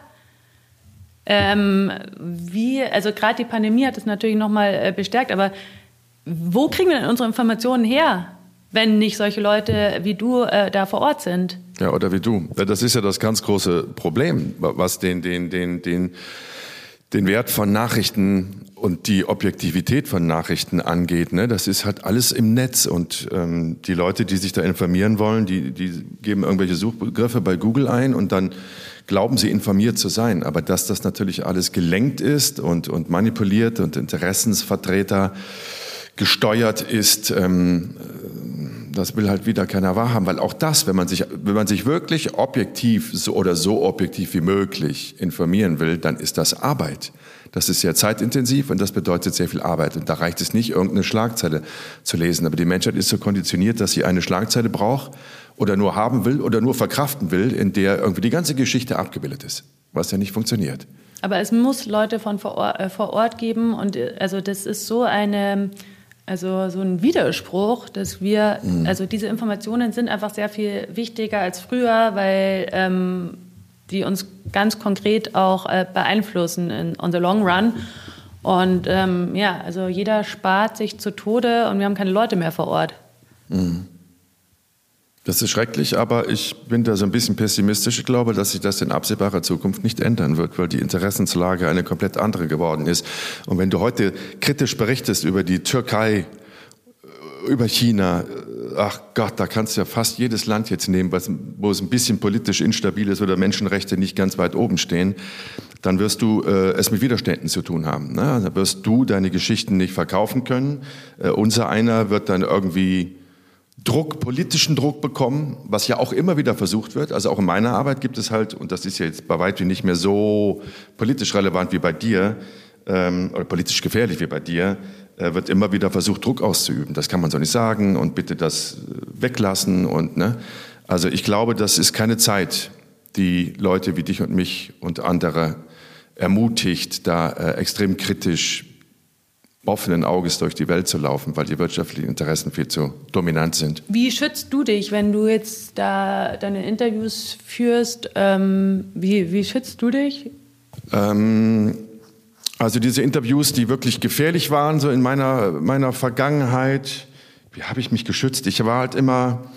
Ähm, wie, also gerade die Pandemie hat das natürlich nochmal äh, bestärkt, aber wo kriegen wir denn unsere Informationen her? wenn nicht solche Leute wie du äh, da vor Ort sind. Ja, oder wie du. Das ist ja das ganz große Problem, was den, den, den, den, den Wert von Nachrichten und die Objektivität von Nachrichten angeht. Ne? Das ist halt alles im Netz und ähm, die Leute, die sich da informieren wollen, die, die geben irgendwelche Suchbegriffe bei Google ein und dann glauben sie informiert zu sein. Aber dass das natürlich alles gelenkt ist und, und manipuliert und Interessensvertreter gesteuert ist, ähm, das will halt wieder keiner wahrhaben, weil auch das, wenn man sich, wenn man sich wirklich objektiv so oder so objektiv wie möglich informieren will, dann ist das Arbeit. Das ist sehr zeitintensiv und das bedeutet sehr viel Arbeit. Und da reicht es nicht, irgendeine Schlagzeile zu lesen. Aber die Menschheit ist so konditioniert, dass sie eine Schlagzeile braucht oder nur haben will oder nur verkraften will, in der irgendwie die ganze Geschichte abgebildet ist, was ja nicht funktioniert. Aber es muss Leute von vor Ort, äh, vor Ort geben und äh, also das ist so eine also so ein Widerspruch, dass wir, mhm. also diese Informationen sind einfach sehr viel wichtiger als früher, weil ähm, die uns ganz konkret auch äh, beeinflussen in, on the long run. Und ähm, ja, also jeder spart sich zu Tode und wir haben keine Leute mehr vor Ort. Mhm. Das ist schrecklich, aber ich bin da so ein bisschen pessimistisch. Ich glaube, dass sich das in absehbarer Zukunft nicht ändern wird, weil die Interessenslage eine komplett andere geworden ist. Und wenn du heute kritisch berichtest über die Türkei, äh, über China, äh, ach Gott, da kannst du ja fast jedes Land jetzt nehmen, wo es ein bisschen politisch instabil ist oder Menschenrechte nicht ganz weit oben stehen, dann wirst du äh, es mit Widerständen zu tun haben. Ne? Dann wirst du deine Geschichten nicht verkaufen können. Äh, unser einer wird dann irgendwie Druck, politischen Druck bekommen, was ja auch immer wieder versucht wird. Also auch in meiner Arbeit gibt es halt, und das ist ja jetzt bei weitem nicht mehr so politisch relevant wie bei dir, ähm, oder politisch gefährlich wie bei dir, wird immer wieder versucht, Druck auszuüben. Das kann man so nicht sagen und bitte das äh, weglassen. Und, ne? Also ich glaube, das ist keine Zeit, die Leute wie dich und mich und andere ermutigt, da äh, extrem kritisch offenen Auges durch die Welt zu laufen, weil die wirtschaftlichen Interessen viel zu dominant sind. Wie schützt du dich, wenn du jetzt da deine Interviews führst? Ähm, wie, wie schützt du dich? Ähm, also diese Interviews, die wirklich gefährlich waren, so in meiner, meiner Vergangenheit, wie habe ich mich geschützt? Ich war halt immer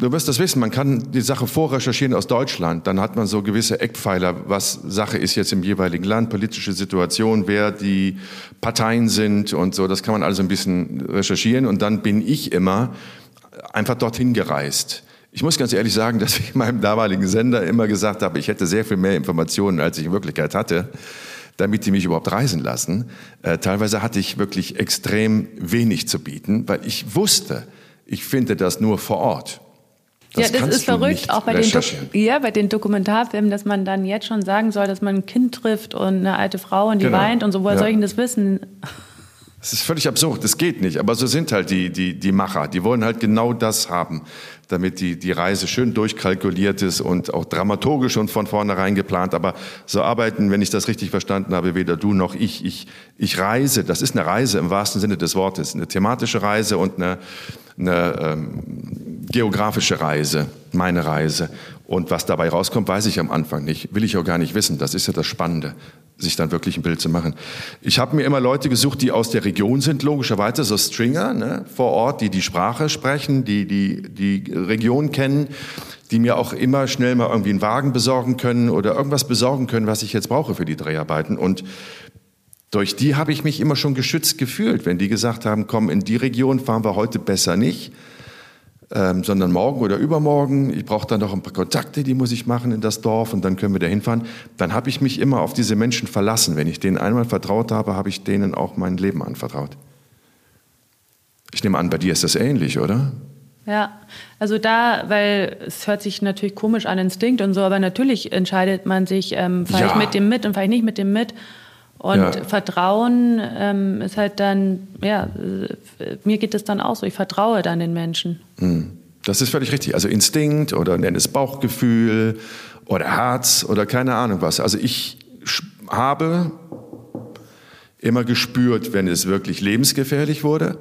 du wirst das wissen, man kann die Sache vorrecherchieren aus Deutschland. Dann hat man so gewisse Eckpfeiler, was Sache ist jetzt im jeweiligen Land, politische Situation, wer die Parteien sind und so. Das kann man also ein bisschen recherchieren. Und dann bin ich immer einfach dorthin gereist. Ich muss ganz ehrlich sagen, <laughs> dass ich meinem damaligen Sender immer gesagt habe, ich hätte sehr viel mehr Informationen, als ich in Wirklichkeit hatte damit die mich überhaupt reisen lassen. Äh, teilweise hatte ich wirklich extrem wenig zu bieten, weil ich wusste, ich finde das nur vor Ort. Das ja, das ist verrückt, auch bei den, ja, bei den Dokumentarfilmen, dass man dann jetzt schon sagen soll, dass man ein Kind trifft und eine alte Frau und die genau. weint und so. Woher ja. soll ich denn das wissen? Das ist völlig absurd, das geht nicht. Aber so sind halt die, die, die Macher. Die wollen halt genau das haben, damit die, die Reise schön durchkalkuliert ist und auch dramaturgisch und von vornherein geplant. Aber so arbeiten, wenn ich das richtig verstanden habe, weder du noch ich. Ich, ich reise, das ist eine Reise im wahrsten Sinne des Wortes. Eine thematische Reise und eine, eine ähm, geografische Reise, meine Reise. Und was dabei rauskommt, weiß ich am Anfang nicht. Will ich auch gar nicht wissen. Das ist ja das Spannende, sich dann wirklich ein Bild zu machen. Ich habe mir immer Leute gesucht, die aus der Region sind, logischerweise, so Stringer ne, vor Ort, die die Sprache sprechen, die die, die Region kennen, die mir auch immer schnell mal irgendwie einen Wagen besorgen können oder irgendwas besorgen können, was ich jetzt brauche für die Dreharbeiten. Und durch die habe ich mich immer schon geschützt gefühlt, wenn die gesagt haben, komm, in die Region fahren wir heute besser nicht ähm, sondern morgen oder übermorgen. Ich brauche dann noch ein paar Kontakte, die muss ich machen in das Dorf und dann können wir da hinfahren. Dann habe ich mich immer auf diese Menschen verlassen. Wenn ich denen einmal vertraut habe, habe ich denen auch mein Leben anvertraut. Ich nehme an, bei dir ist das ähnlich, oder? Ja, also da, weil es hört sich natürlich komisch an, Instinkt und so, aber natürlich entscheidet man sich, ähm, fahre ja. ich mit dem mit und fahre ich nicht mit dem mit. Und ja. Vertrauen ähm, ist halt dann, ja, mir geht es dann auch so, ich vertraue dann den Menschen. Hm. Das ist völlig richtig. Also Instinkt oder nenn es Bauchgefühl oder Herz oder keine Ahnung was. Also ich habe immer gespürt, wenn es wirklich lebensgefährlich wurde.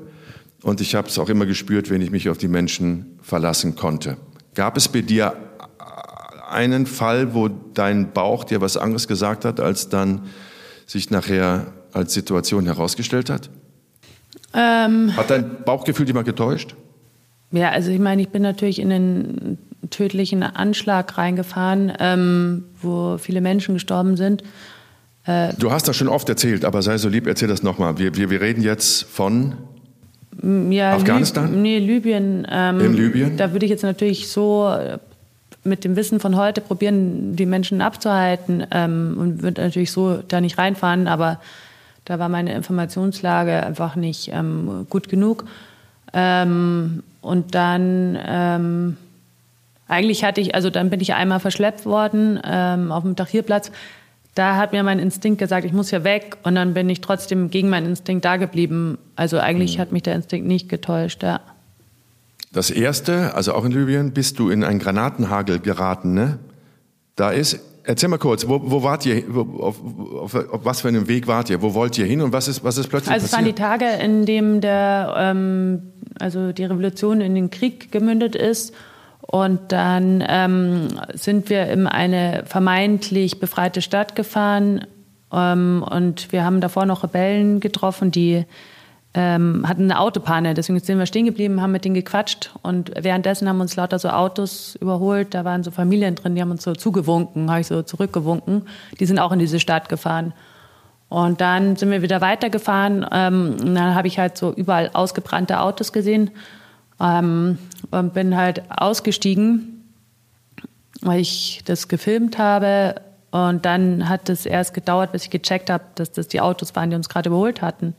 Und ich habe es auch immer gespürt, wenn ich mich auf die Menschen verlassen konnte. Gab es bei dir einen Fall, wo dein Bauch dir was anderes gesagt hat, als dann sich nachher als Situation herausgestellt hat? Ähm, hat dein Bauchgefühl dich mal getäuscht? Ja, also ich meine, ich bin natürlich in den tödlichen Anschlag reingefahren, ähm, wo viele Menschen gestorben sind. Äh, du hast das schon oft erzählt, aber sei so lieb, erzähl das nochmal. Wir, wir, wir reden jetzt von ja, Afghanistan? Lib nee, Libyen. Ähm, In Libyen? Da würde ich jetzt natürlich so mit dem Wissen von heute probieren, die Menschen abzuhalten ähm, und würde natürlich so da nicht reinfahren, aber da war meine Informationslage einfach nicht ähm, gut genug. Ähm, und dann ähm, eigentlich hatte ich, also dann bin ich einmal verschleppt worden ähm, auf dem Tahrirplatz. Da hat mir mein Instinkt gesagt, ich muss hier weg. Und dann bin ich trotzdem gegen meinen Instinkt da geblieben. Also eigentlich mhm. hat mich der Instinkt nicht getäuscht, ja. Das erste, also auch in Libyen, bist du in einen Granatenhagel geraten, ne? Da ist, erzähl mal kurz, wo, wo wart ihr, wo, auf, auf, auf, was für einem Weg wart ihr? Wo wollt ihr hin und was ist, was ist plötzlich also passiert? Also es waren die Tage, in dem der, ähm, also die Revolution in den Krieg gemündet ist. Und dann ähm, sind wir in eine vermeintlich befreite Stadt gefahren. Ähm, und wir haben davor noch Rebellen getroffen, die ähm, hatten eine Autopanne, deswegen sind wir stehen geblieben, haben mit denen gequatscht und währenddessen haben uns lauter so Autos überholt, da waren so Familien drin, die haben uns so zugewunken, habe ich so zurückgewunken, die sind auch in diese Stadt gefahren. Und dann sind wir wieder weitergefahren. Ähm, und dann habe ich halt so überall ausgebrannte Autos gesehen ähm, und bin halt ausgestiegen, weil ich das gefilmt habe. Und dann hat es erst gedauert, bis ich gecheckt habe, dass das die Autos waren, die uns gerade überholt hatten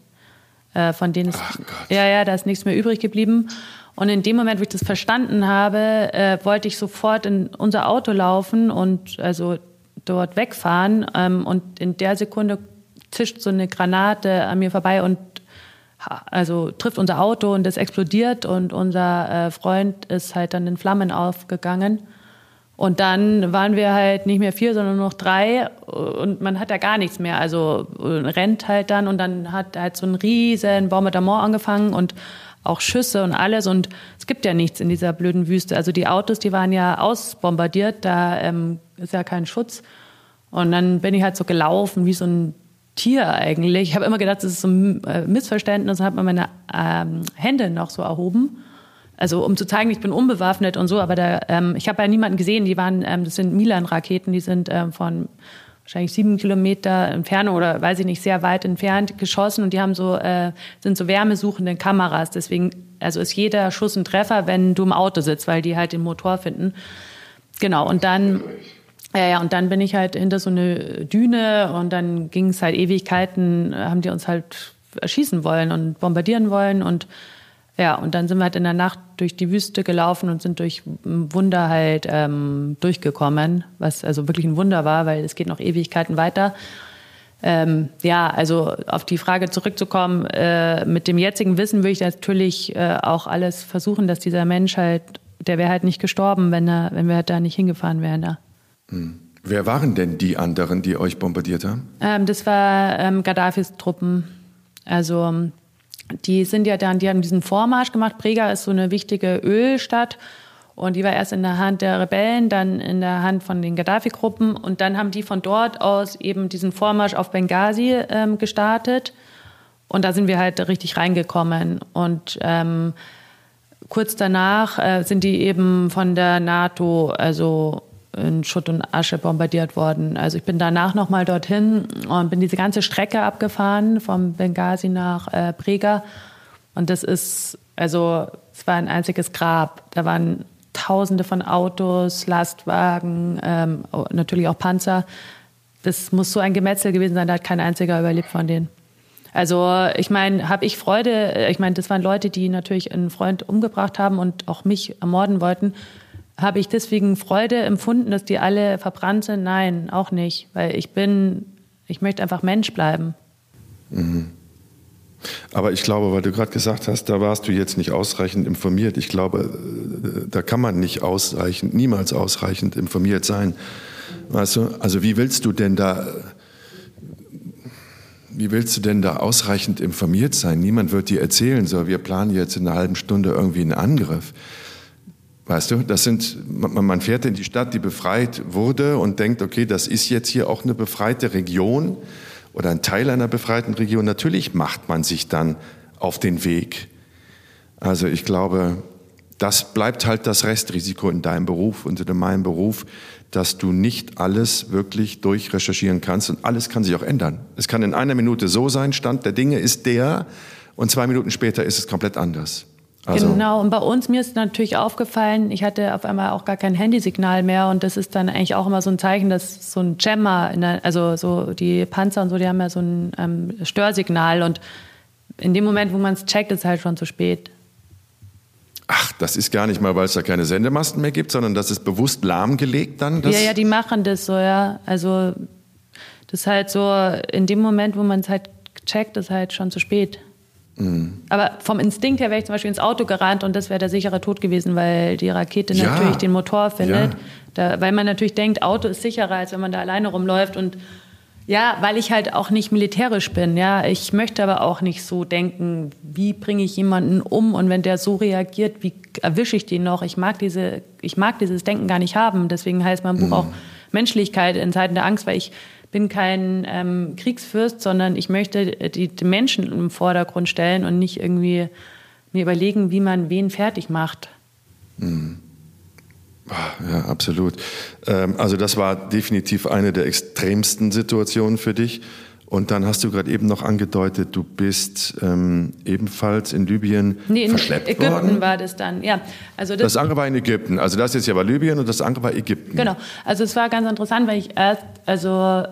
äh, von denen ist, ja, ja, da ist nichts mehr übrig geblieben. Und in dem Moment, wo ich das verstanden habe, äh, wollte ich sofort in unser Auto laufen und also dort wegfahren. Ähm, und in der Sekunde zischt so eine Granate an mir vorbei und also trifft unser Auto und es explodiert und unser äh, Freund ist halt dann in Flammen aufgegangen. Und dann waren wir halt nicht mehr vier, sondern nur noch drei und man hat ja gar nichts mehr. Also rennt halt dann und dann hat halt so ein riesen Bombardement angefangen und auch Schüsse und alles und es gibt ja nichts in dieser blöden Wüste. Also die Autos, die waren ja ausbombardiert, da ähm, ist ja kein Schutz. Und dann bin ich halt so gelaufen wie so ein Tier eigentlich. Ich habe immer gedacht, das ist so ein äh, Missverständnis und habe meine ähm, Hände noch so erhoben also um zu zeigen, ich bin unbewaffnet und so, aber da, ähm, ich habe ja niemanden gesehen, die waren, ähm, das sind Milan-Raketen, die sind ähm, von wahrscheinlich sieben Kilometer Entfernung oder weiß ich nicht, sehr weit entfernt geschossen und die haben so, äh, sind so wärmesuchende Kameras. Deswegen, also ist jeder Schuss ein Treffer, wenn du im Auto sitzt, weil die halt den Motor finden. Genau, und dann, ja, ja, und dann bin ich halt hinter so eine Düne und dann ging es halt Ewigkeiten, haben die uns halt erschießen wollen und bombardieren wollen und ja, und dann sind wir halt in der Nacht durch die Wüste gelaufen und sind durch Wunder halt ähm, durchgekommen, was also wirklich ein Wunder war, weil es geht noch Ewigkeiten weiter. Ähm, ja, also auf die Frage zurückzukommen, äh, mit dem jetzigen Wissen würde ich natürlich äh, auch alles versuchen, dass dieser Mensch halt, der wäre halt nicht gestorben, wenn, er, wenn wir halt da nicht hingefahren wären. Da. Hm. Wer waren denn die anderen, die euch bombardiert haben? Ähm, das war ähm, Gaddafis Truppen. Also die sind ja dann, die haben diesen Vormarsch gemacht. Prega ist so eine wichtige Ölstadt. Und die war erst in der Hand der Rebellen, dann in der Hand von den Gaddafi-Gruppen. Und dann haben die von dort aus eben diesen Vormarsch auf Benghazi ähm, gestartet. Und da sind wir halt richtig reingekommen. Und ähm, kurz danach äh, sind die eben von der NATO, also in Schutt und Asche bombardiert worden. Also ich bin danach nochmal dorthin und bin diese ganze Strecke abgefahren, vom Benghazi nach äh, Brega. Und das ist, also es war ein einziges Grab. Da waren Tausende von Autos, Lastwagen, ähm, natürlich auch Panzer. Das muss so ein Gemetzel gewesen sein, da hat kein einziger überlebt von denen. Also ich meine, habe ich Freude, ich meine, das waren Leute, die natürlich einen Freund umgebracht haben und auch mich ermorden wollten. Habe ich deswegen Freude empfunden, dass die alle verbrannt sind? Nein, auch nicht, weil ich bin, ich möchte einfach Mensch bleiben. Mhm. Aber ich glaube, weil du gerade gesagt hast, da warst du jetzt nicht ausreichend informiert. Ich glaube, da kann man nicht ausreichend, niemals ausreichend informiert sein. Weißt du, also wie willst du denn da, wie willst du denn da ausreichend informiert sein? Niemand wird dir erzählen, so, wir planen jetzt in einer halben Stunde irgendwie einen Angriff. Weißt du, das sind, man fährt in die Stadt, die befreit wurde und denkt, okay, das ist jetzt hier auch eine befreite Region oder ein Teil einer befreiten Region, natürlich macht man sich dann auf den Weg. Also ich glaube, das bleibt halt das Restrisiko in deinem Beruf und in meinem Beruf, dass du nicht alles wirklich durchrecherchieren kannst und alles kann sich auch ändern. Es kann in einer Minute so sein, Stand der Dinge ist der und zwei Minuten später ist es komplett anders. Also genau, und bei uns, mir ist natürlich aufgefallen, ich hatte auf einmal auch gar kein Handysignal mehr und das ist dann eigentlich auch immer so ein Zeichen, dass so ein Jammer, der, also so die Panzer und so, die haben ja so ein ähm, Störsignal und in dem Moment, wo man es checkt, ist es halt schon zu spät. Ach, das ist gar nicht mal, weil es da keine Sendemasten mehr gibt, sondern das ist bewusst lahmgelegt dann? ja, ja, die machen das so, ja. Also das ist halt so, in dem Moment, wo man es halt checkt, ist halt schon zu spät. Mhm. Aber vom Instinkt her wäre ich zum Beispiel ins Auto gerannt und das wäre der sichere Tod gewesen, weil die Rakete ja. natürlich den Motor findet. Ja. Da, weil man natürlich denkt, Auto ist sicherer, als wenn man da alleine rumläuft. Und ja, weil ich halt auch nicht militärisch bin. Ja, ich möchte aber auch nicht so denken, wie bringe ich jemanden um und wenn der so reagiert, wie erwische ich den noch? Ich mag diese, ich mag dieses Denken gar nicht haben. Deswegen heißt mein Buch mhm. auch Menschlichkeit in Zeiten der Angst, weil ich bin kein ähm, Kriegsfürst, sondern ich möchte die, die, Menschen im Vordergrund stellen und nicht irgendwie mir überlegen, wie man wen fertig macht. Mhm. Ja, absolut. Ähm, also das war definitiv eine der extremsten Situationen für dich. Und dann hast du gerade eben noch angedeutet, du bist ähm, ebenfalls in Libyen nee, in verschleppt Ägypten worden. war das dann, ja. Also das, das andere war in Ägypten. Also das jetzt ja war Libyen und das andere war Ägypten. Genau. Also es war ganz interessant, weil ich erst, also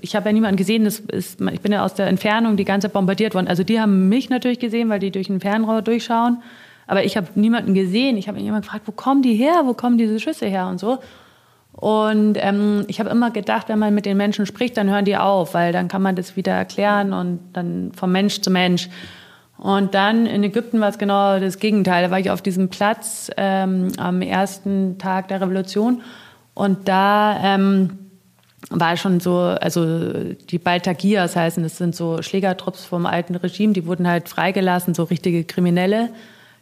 ich habe ja niemanden gesehen, das ist, ich bin ja aus der Entfernung die ganze Zeit bombardiert worden. Also die haben mich natürlich gesehen, weil die durch ein Fernrohr durchschauen. Aber ich habe niemanden gesehen. Ich habe mich immer gefragt, wo kommen die her? Wo kommen diese Schüsse her und so. Und ähm, ich habe immer gedacht, wenn man mit den Menschen spricht, dann hören die auf, weil dann kann man das wieder erklären und dann vom Mensch zu Mensch. Und dann in Ägypten war es genau das Gegenteil. Da war ich auf diesem Platz ähm, am ersten Tag der Revolution und da ähm, war schon so, also die Baltagias heißen, das sind so Schlägertrupps vom alten Regime, die wurden halt freigelassen, so richtige Kriminelle,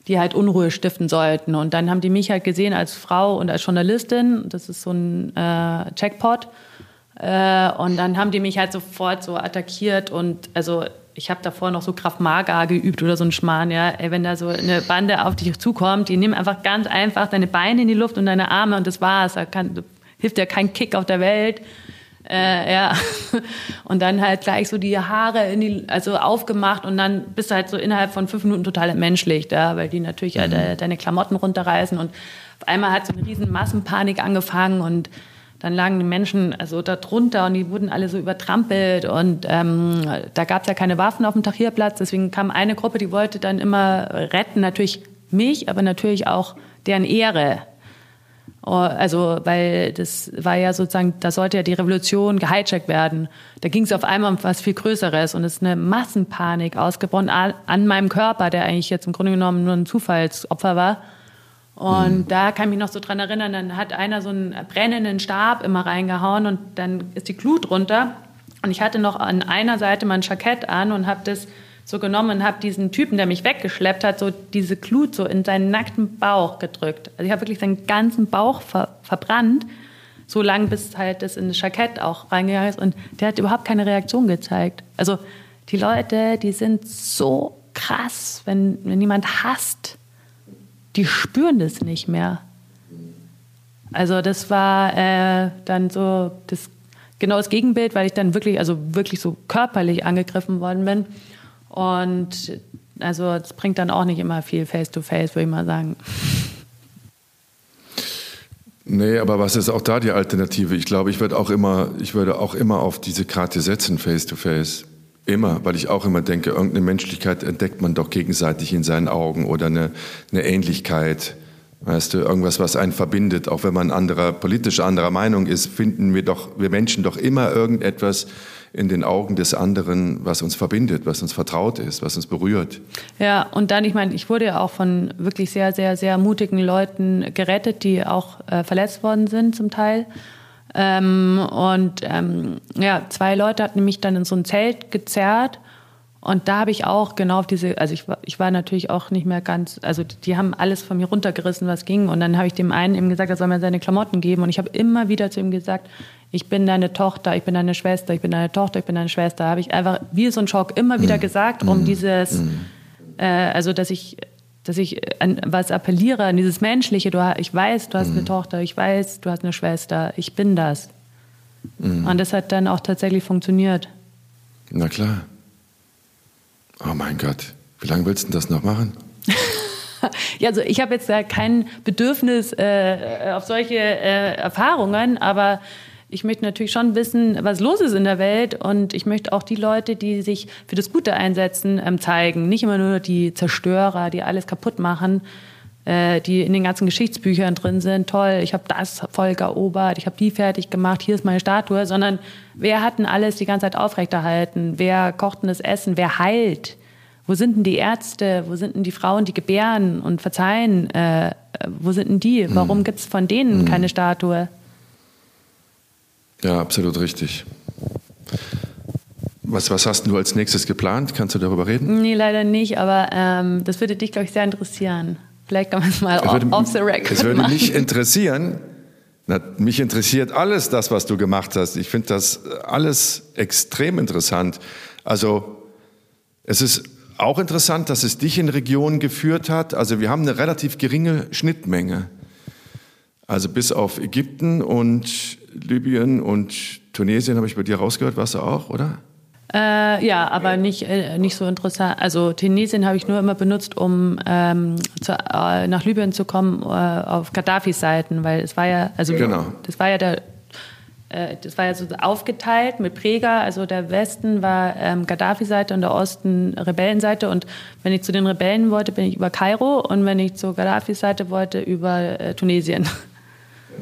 die halt Unruhe stiften sollten. Und dann haben die mich halt gesehen als Frau und als Journalistin, das ist so ein äh, Checkpot. Äh, und dann haben die mich halt sofort so attackiert und also ich habe davor noch so Kraft Maga geübt oder so ein Schmarrn, ja. Ey, wenn da so eine Bande auf dich zukommt, die nehmen einfach ganz einfach deine Beine in die Luft und deine Arme und das war's. Da kann, hilft ja kein Kick auf der Welt. Äh, ja. <laughs> Und dann halt gleich so die Haare in die, also aufgemacht und dann bist du halt so innerhalb von fünf Minuten total entmenschlicht, ja, weil die natürlich mhm. halt deine Klamotten runterreißen und auf einmal hat so eine riesen Massenpanik angefangen und dann lagen die Menschen also da drunter und die wurden alle so übertrampelt und ähm, da gab es ja keine Waffen auf dem Tahrirplatz, deswegen kam eine Gruppe, die wollte dann immer retten, natürlich mich, aber natürlich auch deren Ehre. Oh, also, weil das war ja sozusagen, da sollte ja die Revolution gehijackt werden. Da ging es auf einmal um was viel Größeres und es ist eine Massenpanik ausgebrochen an meinem Körper, der eigentlich jetzt im Grunde genommen nur ein Zufallsopfer war. Und mhm. da kann ich mich noch so dran erinnern, dann hat einer so einen brennenden Stab immer reingehauen und dann ist die Glut runter. Und ich hatte noch an einer Seite mein Jackett an und habe das so genommen und habe diesen Typen, der mich weggeschleppt hat, so diese Glut so in seinen nackten Bauch gedrückt. Also ich habe wirklich seinen ganzen Bauch ver verbrannt, so lange bis halt das in das Jackett auch reingegangen ist. Und der hat überhaupt keine Reaktion gezeigt. Also die Leute, die sind so krass, wenn, wenn jemand hasst, die spüren das nicht mehr. Also das war äh, dann so das genau das Gegenbild, weil ich dann wirklich, also wirklich so körperlich angegriffen worden bin. Und also es bringt dann auch nicht immer viel Face-to-Face, würde ich mal sagen. Nee, aber was ist auch da die Alternative? Ich glaube, ich würde auch immer, ich würde auch immer auf diese Karte setzen, Face-to-Face. Immer, weil ich auch immer denke, irgendeine Menschlichkeit entdeckt man doch gegenseitig in seinen Augen oder eine, eine Ähnlichkeit. Weißt du, irgendwas, was einen verbindet, auch wenn man anderer, politisch anderer Meinung ist, finden wir doch, wir Menschen doch immer irgendetwas, in den Augen des anderen, was uns verbindet, was uns vertraut ist, was uns berührt. Ja, und dann, ich meine, ich wurde ja auch von wirklich sehr, sehr, sehr mutigen Leuten gerettet, die auch äh, verletzt worden sind zum Teil. Ähm, und ähm, ja, zwei Leute hatten mich dann in so ein Zelt gezerrt. Und da habe ich auch genau auf diese, also ich war, ich war natürlich auch nicht mehr ganz, also die haben alles von mir runtergerissen, was ging. Und dann habe ich dem einen eben gesagt, er soll mir seine Klamotten geben. Und ich habe immer wieder zu ihm gesagt, ich bin deine Tochter, ich bin deine Schwester, ich bin deine Tochter, ich bin deine Schwester. Habe ich einfach wie so ein Schock immer wieder mhm. gesagt, um mhm. dieses, mhm. äh, also dass ich, dass ich an was appelliere, an dieses Menschliche. Du, ich weiß, du hast eine Tochter, ich weiß, du hast eine Schwester, ich bin das. Und das hat dann auch tatsächlich funktioniert. Na klar. Oh mein Gott, wie lange willst du das noch machen? <laughs> ja, also ich habe jetzt da kein Bedürfnis äh, auf solche äh, Erfahrungen, aber ich möchte natürlich schon wissen, was los ist in der Welt und ich möchte auch die Leute, die sich für das Gute einsetzen, ähm, zeigen. Nicht immer nur die Zerstörer, die alles kaputt machen, äh, die in den ganzen Geschichtsbüchern drin sind. Toll, ich habe das Volk erobert, ich habe die fertig gemacht, hier ist meine Statue, sondern wer hat denn alles die ganze Zeit aufrechterhalten? Wer kocht denn das Essen? Wer heilt? Wo sind denn die Ärzte? Wo sind denn die Frauen, die gebären und verzeihen? Äh, wo sind denn die? Warum hm. gibt es von denen hm. keine Statue? Ja, absolut richtig. Was, was hast du als nächstes geplant? Kannst du darüber reden? Nee, leider nicht, aber ähm, das würde dich, glaube ich, sehr interessieren. Vielleicht kann man es mal würde, off the record Es würde machen. mich interessieren, na, mich interessiert alles das, was du gemacht hast. Ich finde das alles extrem interessant. Also es ist auch interessant, dass es dich in Regionen geführt hat. Also wir haben eine relativ geringe Schnittmenge. Also bis auf Ägypten und Libyen und Tunesien habe ich bei dir rausgehört, warst du auch, oder? Äh, ja, aber nicht, äh, nicht so interessant. Also Tunesien habe ich nur immer benutzt, um ähm, zu, äh, nach Libyen zu kommen äh, auf Gaddafis Seiten, weil es war ja, also genau. das war ja der äh, das war ja so aufgeteilt mit Präger, also der Westen war ähm, Gaddafi-Seite und der Osten Rebellenseite. Und wenn ich zu den Rebellen wollte, bin ich über Kairo und wenn ich zur Gaddafi-Seite wollte, über äh, Tunesien.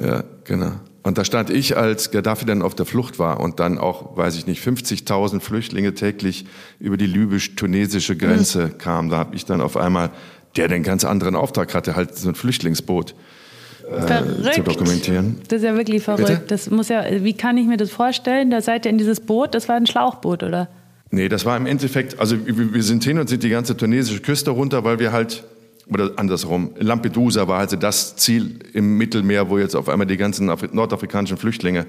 Ja, genau. Und da stand ich, als Gaddafi dann auf der Flucht war und dann auch, weiß ich nicht, 50.000 Flüchtlinge täglich über die libysch-tunesische Grenze mhm. kamen. Da habe ich dann auf einmal, der den ganz anderen Auftrag hatte, halt so ein Flüchtlingsboot äh, zu dokumentieren. Das ist ja wirklich verrückt. Bitte? Das muss ja, wie kann ich mir das vorstellen? Da seid ihr in dieses Boot, das war ein Schlauchboot, oder? Nee, das war im Endeffekt, also wir sind hin und sind die ganze tunesische Küste runter, weil wir halt oder andersrum, Lampedusa war also das Ziel im Mittelmeer, wo jetzt auf einmal die ganzen nordafrikanischen Flüchtlinge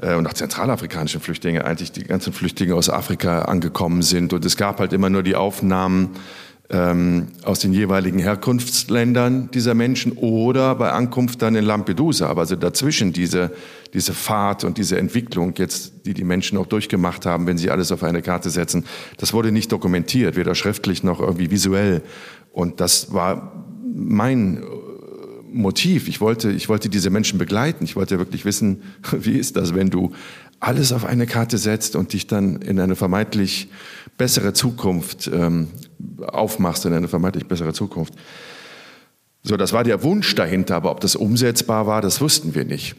äh, und auch zentralafrikanischen Flüchtlinge, eigentlich die ganzen Flüchtlinge aus Afrika angekommen sind. Und es gab halt immer nur die Aufnahmen ähm, aus den jeweiligen Herkunftsländern dieser Menschen oder bei Ankunft dann in Lampedusa. Aber also dazwischen diese, diese Fahrt und diese Entwicklung jetzt, die die Menschen auch durchgemacht haben, wenn sie alles auf eine Karte setzen, das wurde nicht dokumentiert, weder schriftlich noch irgendwie visuell. Und das war mein äh, Motiv. Ich wollte, ich wollte diese Menschen begleiten. Ich wollte wirklich wissen, <laughs> wie ist das, wenn du alles auf eine Karte setzt und dich dann in eine vermeintlich bessere Zukunft ähm, aufmachst, in eine vermeintlich bessere Zukunft. So, das war der Wunsch dahinter, aber ob das umsetzbar war, das wussten wir nicht.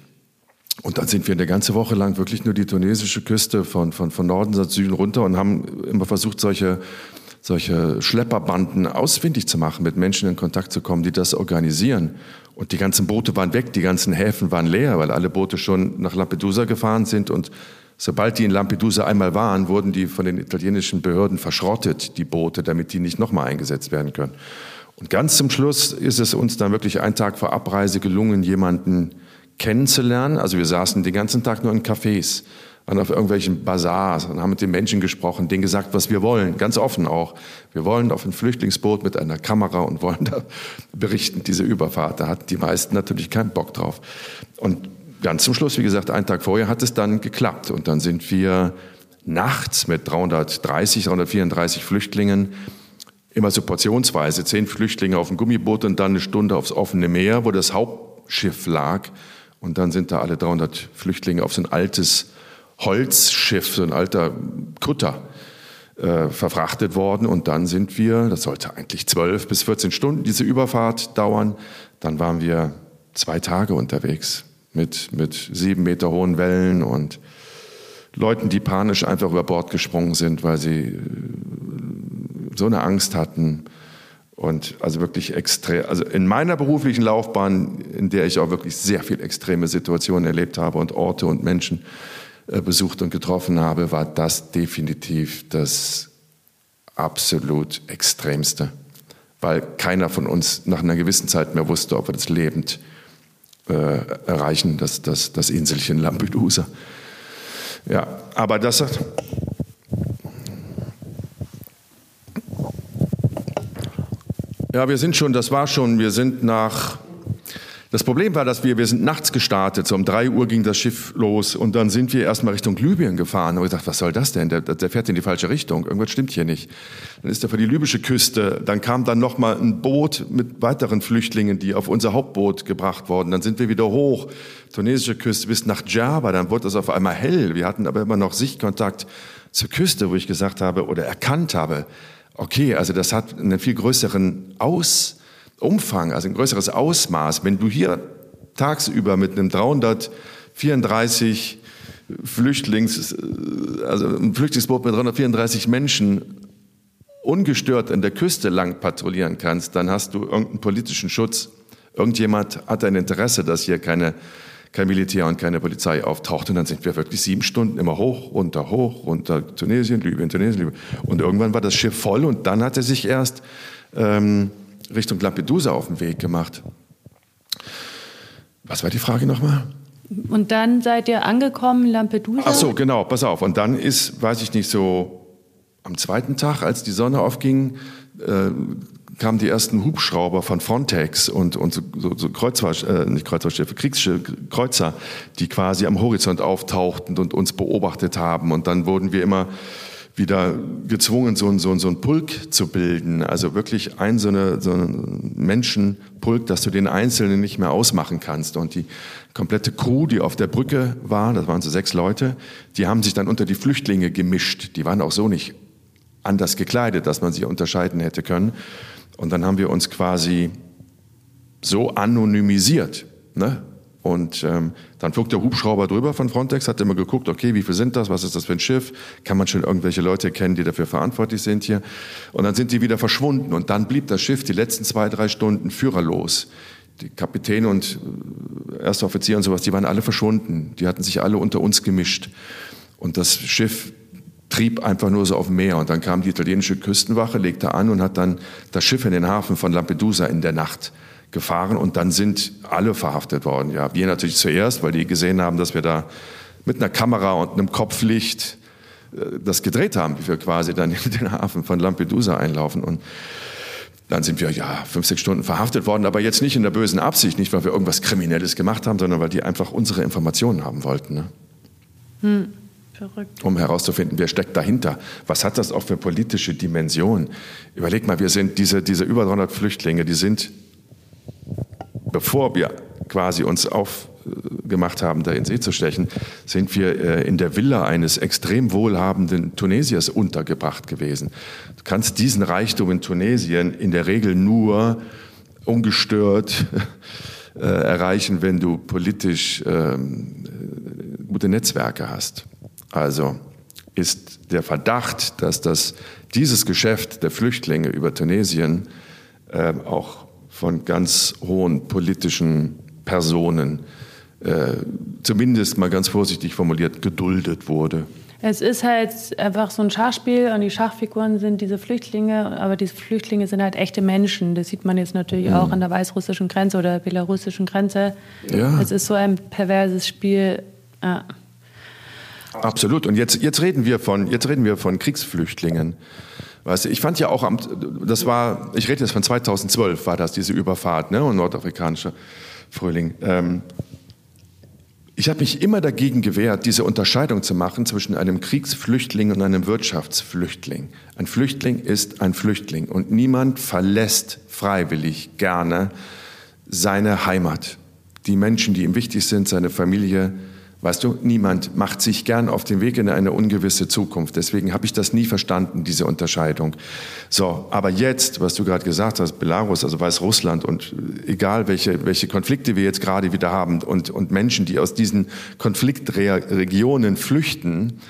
Und dann sind wir eine ganze Woche lang wirklich nur die tunesische Küste von, von, von Norden nach Süden runter und haben immer versucht, solche solche Schlepperbanden ausfindig zu machen, mit Menschen in Kontakt zu kommen, die das organisieren. Und die ganzen Boote waren weg, die ganzen Häfen waren leer, weil alle Boote schon nach Lampedusa gefahren sind. Und sobald die in Lampedusa einmal waren, wurden die von den italienischen Behörden verschrottet, die Boote, damit die nicht nochmal eingesetzt werden können. Und ganz zum Schluss ist es uns dann wirklich einen Tag vor Abreise gelungen, jemanden kennenzulernen. Also wir saßen den ganzen Tag nur in Cafés waren auf irgendwelchen Bazars und haben mit den Menschen gesprochen, denen gesagt, was wir wollen, ganz offen auch. Wir wollen auf ein Flüchtlingsboot mit einer Kamera und wollen <laughs> da berichten, diese Überfahrt. Da hatten die meisten natürlich keinen Bock drauf. Und ganz zum Schluss, wie gesagt, einen Tag vorher hat es dann geklappt. Und dann sind wir nachts mit 330, 334 Flüchtlingen immer so portionsweise, zehn Flüchtlinge auf dem Gummiboot und dann eine Stunde aufs offene Meer, wo das Hauptschiff lag. Und dann sind da alle 300 Flüchtlinge auf so ein altes Holzschiff, so ein alter Kutter, äh, verfrachtet worden. Und dann sind wir, das sollte eigentlich 12 bis 14 Stunden diese Überfahrt dauern, dann waren wir zwei Tage unterwegs mit, mit sieben Meter hohen Wellen und Leuten, die panisch einfach über Bord gesprungen sind, weil sie äh, so eine Angst hatten. Und also wirklich extrem, also in meiner beruflichen Laufbahn, in der ich auch wirklich sehr viel extreme Situationen erlebt habe und Orte und Menschen besucht und getroffen habe, war das definitiv das absolut Extremste. Weil keiner von uns nach einer gewissen Zeit mehr wusste, ob wir das lebend äh, erreichen, das, das, das Inselchen Lampedusa. Ja, aber das. Ja, wir sind schon, das war schon, wir sind nach. Das Problem war, dass wir, wir sind nachts gestartet, so um drei Uhr ging das Schiff los und dann sind wir erstmal Richtung Libyen gefahren und ich dachte, was soll das denn? Der, der fährt in die falsche Richtung, irgendwas stimmt hier nicht. Dann ist er vor die libysche Küste, dann kam dann nochmal ein Boot mit weiteren Flüchtlingen, die auf unser Hauptboot gebracht wurden. Dann sind wir wieder hoch, tunesische Küste bis nach Djerba, dann wurde es auf einmal hell. Wir hatten aber immer noch Sichtkontakt zur Küste, wo ich gesagt habe oder erkannt habe, okay, also das hat einen viel größeren Ausumfang, also ein größeres Ausmaß. Wenn du hier tagsüber mit einem 334 Flüchtlings, also ein Flüchtlingsboot mit 334 Menschen ungestört an der Küste lang patrouillieren kannst, dann hast du irgendeinen politischen Schutz. Irgendjemand hat ein Interesse, dass hier keine kein Militär und keine Polizei auftaucht. Und dann sind wir wirklich sieben Stunden immer hoch, runter, hoch, runter, Tunesien, Libyen, Tunesien, Libyen. Und irgendwann war das Schiff voll und dann hat er sich erst ähm, Richtung Lampedusa auf den Weg gemacht. Was war die Frage nochmal? Und dann seid ihr angekommen, Lampedusa? Ach so, genau, pass auf. Und dann ist, weiß ich nicht, so am zweiten Tag, als die Sonne aufging, äh, kamen die ersten Hubschrauber von Frontex und, und so, so, so Kreuzfahr, äh, nicht Kreuzfahrtschiffe, Kriegsschiffe, Kreuzer, die quasi am Horizont auftauchten und uns beobachtet haben. Und dann wurden wir immer wieder gezwungen, so, so, so ein Pulk zu bilden. Also wirklich ein so, eine, so ein Menschenpulk, dass du den Einzelnen nicht mehr ausmachen kannst. Und die komplette Crew, die auf der Brücke war, das waren so sechs Leute, die haben sich dann unter die Flüchtlinge gemischt. Die waren auch so nicht anders gekleidet, dass man sie unterscheiden hätte können. Und dann haben wir uns quasi so anonymisiert. Ne? Und ähm, dann flog der Hubschrauber drüber von Frontex, hat immer geguckt, okay, wie viel sind das, was ist das für ein Schiff, kann man schon irgendwelche Leute kennen, die dafür verantwortlich sind hier. Und dann sind die wieder verschwunden und dann blieb das Schiff die letzten zwei, drei Stunden führerlos. Die Kapitäne und äh, erste Offiziere und sowas, die waren alle verschwunden, die hatten sich alle unter uns gemischt. Und das Schiff trieb einfach nur so auf dem Meer. Und dann kam die italienische Küstenwache, legte an und hat dann das Schiff in den Hafen von Lampedusa in der Nacht gefahren. Und dann sind alle verhaftet worden. Ja, wir natürlich zuerst, weil die gesehen haben, dass wir da mit einer Kamera und einem Kopflicht äh, das gedreht haben, wie wir quasi dann in den Hafen von Lampedusa einlaufen. Und dann sind wir ja fünf, sechs Stunden verhaftet worden, aber jetzt nicht in der bösen Absicht, nicht weil wir irgendwas Kriminelles gemacht haben, sondern weil die einfach unsere Informationen haben wollten. Ne? Hm. Verrückt. um herauszufinden, wer steckt dahinter. Was hat das auch für politische Dimension? Überleg mal, wir sind diese, diese über 300 Flüchtlinge, die sind, bevor wir quasi uns aufgemacht haben, da in See zu stechen, sind wir äh, in der Villa eines extrem wohlhabenden Tunesiers untergebracht gewesen. Du kannst diesen Reichtum in Tunesien in der Regel nur ungestört <laughs> äh, erreichen, wenn du politisch ähm, gute Netzwerke hast. Also ist der Verdacht, dass das, dieses Geschäft der Flüchtlinge über Tunesien äh, auch von ganz hohen politischen Personen, äh, zumindest mal ganz vorsichtig formuliert, geduldet wurde. Es ist halt einfach so ein Schachspiel und die Schachfiguren sind diese Flüchtlinge, aber diese Flüchtlinge sind halt echte Menschen. Das sieht man jetzt natürlich mhm. auch an der weißrussischen Grenze oder belarussischen Grenze. Ja. Es ist so ein perverses Spiel. Ja. Absolut. Und jetzt, jetzt reden wir von, jetzt reden wir von Kriegsflüchtlingen. Weißt du, ich fand ja auch, am, das war, ich rede jetzt von 2012, war das diese Überfahrt, ne, und nordafrikanischer Frühling. Ähm, Ich habe mich immer dagegen gewehrt, diese Unterscheidung zu machen zwischen einem Kriegsflüchtling und einem Wirtschaftsflüchtling. Ein Flüchtling ist ein Flüchtling und niemand verlässt freiwillig gerne seine Heimat. Die Menschen, die ihm wichtig sind, seine Familie, Weißt du, niemand macht sich gern auf den Weg in eine ungewisse Zukunft. Deswegen habe ich das nie verstanden, diese Unterscheidung. So, aber jetzt, was du gerade gesagt hast, Belarus, also Weißrussland und egal welche, welche Konflikte wir jetzt gerade wieder haben und, und Menschen, die aus diesen Konfliktregionen flüchten,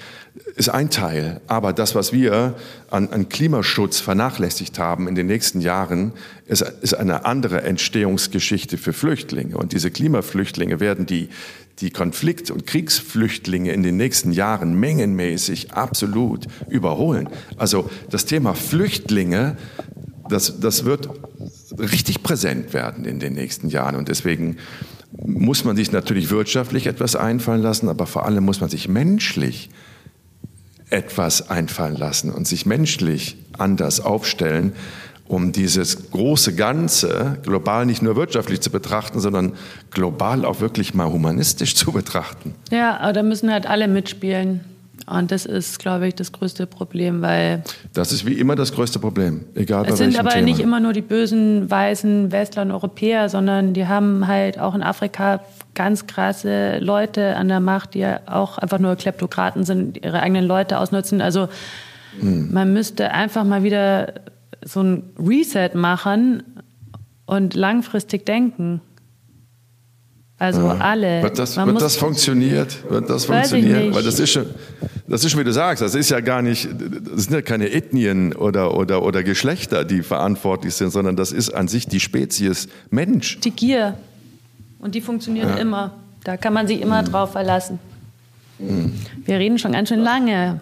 ist ein Teil. Aber das, was wir an, an, Klimaschutz vernachlässigt haben in den nächsten Jahren, ist, ist eine andere Entstehungsgeschichte für Flüchtlinge. Und diese Klimaflüchtlinge werden die, die Konflikt- und Kriegsflüchtlinge in den nächsten Jahren mengenmäßig absolut überholen. Also das Thema Flüchtlinge, das, das wird richtig präsent werden in den nächsten Jahren. Und deswegen muss man sich natürlich wirtschaftlich etwas einfallen lassen, aber vor allem muss man sich menschlich etwas einfallen lassen und sich menschlich anders aufstellen, um dieses große Ganze global nicht nur wirtschaftlich zu betrachten, sondern global auch wirklich mal humanistisch zu betrachten. Ja, aber da müssen halt alle mitspielen. Und das ist, glaube ich, das größte Problem, weil. Das ist wie immer das größte Problem, egal bei Es sind aber Thema. nicht immer nur die bösen weißen Westler und Europäer, sondern die haben halt auch in Afrika ganz krasse Leute an der Macht, die auch einfach nur Kleptokraten sind, ihre eigenen Leute ausnutzen. Also hm. man müsste einfach mal wieder so ein Reset machen und langfristig denken. Also ja. alle. Wird das, wird das funktioniert? Wird das funktionieren? Weil das ist schon, das ist, wie du sagst, das ist ja gar nicht, das sind ja keine Ethnien oder, oder, oder Geschlechter, die verantwortlich sind, sondern das ist an sich die Spezies Mensch. Die Gier. Und die funktioniert ja. immer. Da kann man sich immer mhm. drauf verlassen. Mhm. Wir reden schon ganz schön lange.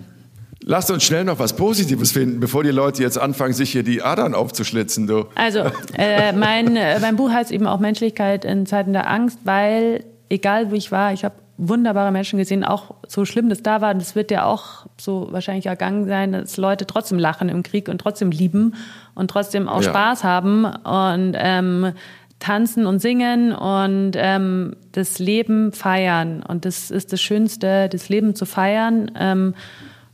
Lasst uns schnell noch was Positives finden, bevor die Leute jetzt anfangen, sich hier die Adern aufzuschlitzen. Du. Also, äh, mein, äh, mein Buch heißt eben auch Menschlichkeit in Zeiten der Angst, weil, egal wo ich war, ich habe wunderbare Menschen gesehen, auch so schlimm das da war. Das wird ja auch so wahrscheinlich ergangen sein, dass Leute trotzdem lachen im Krieg und trotzdem lieben und trotzdem auch ja. Spaß haben und ähm, tanzen und singen und ähm, das Leben feiern. Und das ist das Schönste, das Leben zu feiern. Ähm,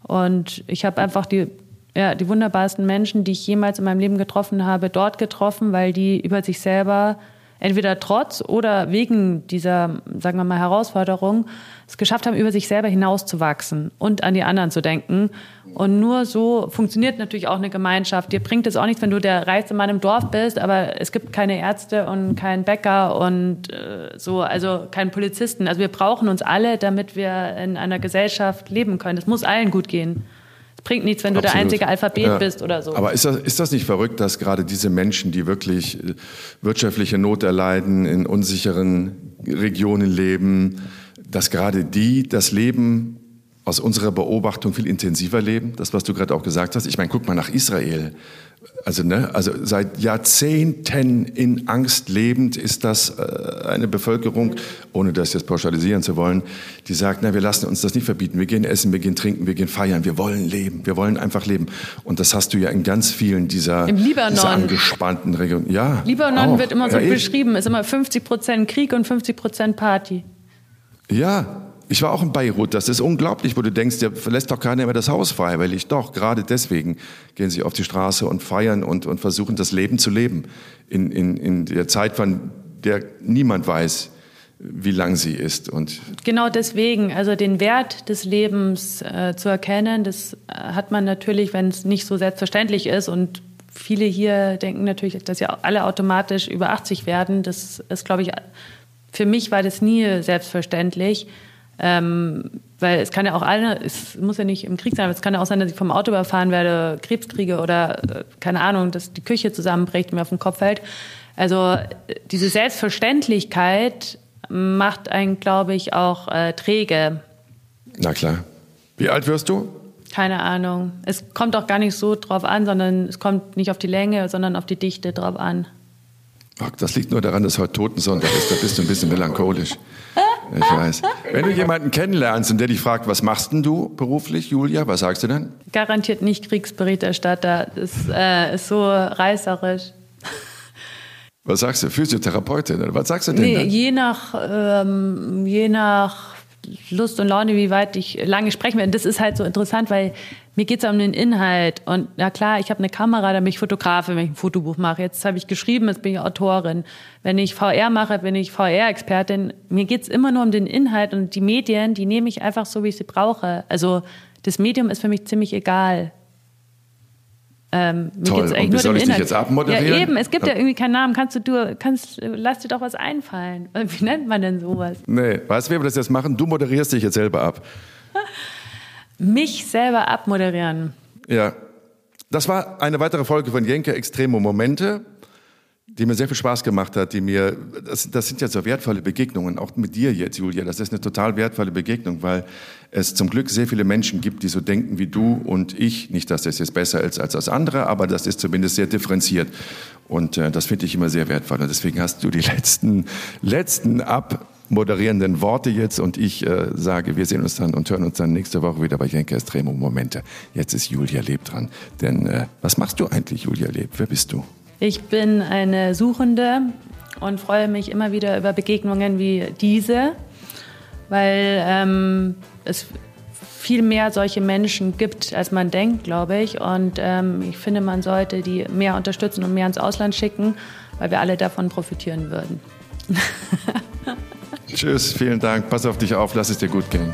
und ich habe einfach die, ja, die wunderbarsten Menschen, die ich jemals in meinem Leben getroffen habe, dort getroffen, weil die über sich selber entweder trotz oder wegen dieser, sagen wir mal, Herausforderung es geschafft haben, über sich selber hinauszuwachsen und an die anderen zu denken. Und nur so funktioniert natürlich auch eine Gemeinschaft. Dir bringt es auch nichts, wenn du der reichste Mann im Dorf bist, aber es gibt keine Ärzte und keinen Bäcker und äh, so, also keinen Polizisten. Also wir brauchen uns alle, damit wir in einer Gesellschaft leben können. Es muss allen gut gehen bringt nichts, wenn du Absolut. der einzige Alphabet ja. bist oder so. Aber ist das, ist das nicht verrückt, dass gerade diese Menschen, die wirklich äh, wirtschaftliche Not erleiden, in unsicheren Regionen leben, dass gerade die das Leben aus unserer Beobachtung viel intensiver leben? Das, was du gerade auch gesagt hast. Ich meine, guck mal nach Israel. Also, ne, also seit Jahrzehnten in Angst lebend ist das äh, eine Bevölkerung, ohne das jetzt pauschalisieren zu wollen, die sagt, na, wir lassen uns das nicht verbieten. Wir gehen essen, wir gehen trinken, wir gehen feiern. Wir wollen leben. Wir wollen einfach leben. Und das hast du ja in ganz vielen dieser, dieser angespannten Regionen. Ja, Libanon auch. wird immer so ja, beschrieben, ist immer 50 Prozent Krieg und 50 Prozent Party. Ja, ich war auch in Beirut, das ist unglaublich, wo du denkst, der verlässt doch keiner mehr das Haus freiwillig. Doch, gerade deswegen gehen sie auf die Straße und feiern und, und versuchen das Leben zu leben. In, in, in der Zeit, von der niemand weiß, wie lang sie ist. Und genau deswegen, also den Wert des Lebens äh, zu erkennen, das äh, hat man natürlich, wenn es nicht so selbstverständlich ist. Und viele hier denken natürlich, dass ja alle automatisch über 80 werden. Das ist, glaube ich, für mich war das nie selbstverständlich. Ähm, weil es kann ja auch alle, es muss ja nicht im Krieg sein, aber es kann ja auch sein, dass ich vom Auto überfahren werde, Krebs kriege oder äh, keine Ahnung, dass die Küche zusammenbricht und mir auf den Kopf fällt. Also äh, diese Selbstverständlichkeit macht einen, glaube ich, auch äh, träge. Na klar. Wie alt wirst du? Keine Ahnung. Es kommt auch gar nicht so drauf an, sondern es kommt nicht auf die Länge, sondern auf die Dichte drauf an. Ach, das liegt nur daran, dass heute Totensonntag ist. Da bist du ein bisschen melancholisch. <laughs> Ich weiß. Wenn du jemanden kennenlernst und der dich fragt, was machst denn du beruflich, Julia, was sagst du denn? Garantiert nicht Kriegsberichterstatter. Das äh, ist so reißerisch. Was sagst du? Physiotherapeutin? Was sagst du denn? Nee, je nach, ähm, je nach Lust und Laune, wie weit ich lange sprechen werde. Das ist halt so interessant, weil mir geht es um den Inhalt. Und na klar, ich habe eine Kamera, da bin ich Fotografin, wenn ich ein Fotobuch mache. Jetzt habe ich geschrieben, jetzt bin ich Autorin. Wenn ich VR mache, bin ich VR-Expertin. Mir geht es immer nur um den Inhalt und die Medien, die nehme ich einfach so, wie ich sie brauche. Also das Medium ist für mich ziemlich egal. Ähm, Toll. Und wie soll ich dich jetzt abmoderieren? Ja, eben. Es gibt ja irgendwie keinen Namen. Kannst du, du kannst, lass dir doch was einfallen. <laughs> Wie nennt man denn sowas? Nee, weißt du, wie wir das jetzt machen? Du moderierst dich jetzt selber ab. <laughs> Mich selber abmoderieren. Ja. Das war eine weitere Folge von Jenke Extremo Momente die mir sehr viel Spaß gemacht hat, die mir, das, das sind ja so wertvolle Begegnungen, auch mit dir jetzt, Julia, das ist eine total wertvolle Begegnung, weil es zum Glück sehr viele Menschen gibt, die so denken wie du und ich. Nicht, dass das jetzt besser ist als das andere, aber das ist zumindest sehr differenziert. Und äh, das finde ich immer sehr wertvoll. Und deswegen hast du die <laughs> letzten, letzten abmoderierenden Worte jetzt und ich äh, sage, wir sehen uns dann und hören uns dann nächste Woche wieder bei Jenke Estremo Momente. Jetzt ist Julia Leb dran. Denn äh, was machst du eigentlich, Julia Leb? Wer bist du? Ich bin eine Suchende und freue mich immer wieder über Begegnungen wie diese, weil ähm, es viel mehr solche Menschen gibt, als man denkt, glaube ich. Und ähm, ich finde, man sollte die mehr unterstützen und mehr ins Ausland schicken, weil wir alle davon profitieren würden. <laughs> Tschüss, vielen Dank. Pass auf dich auf, lass es dir gut gehen.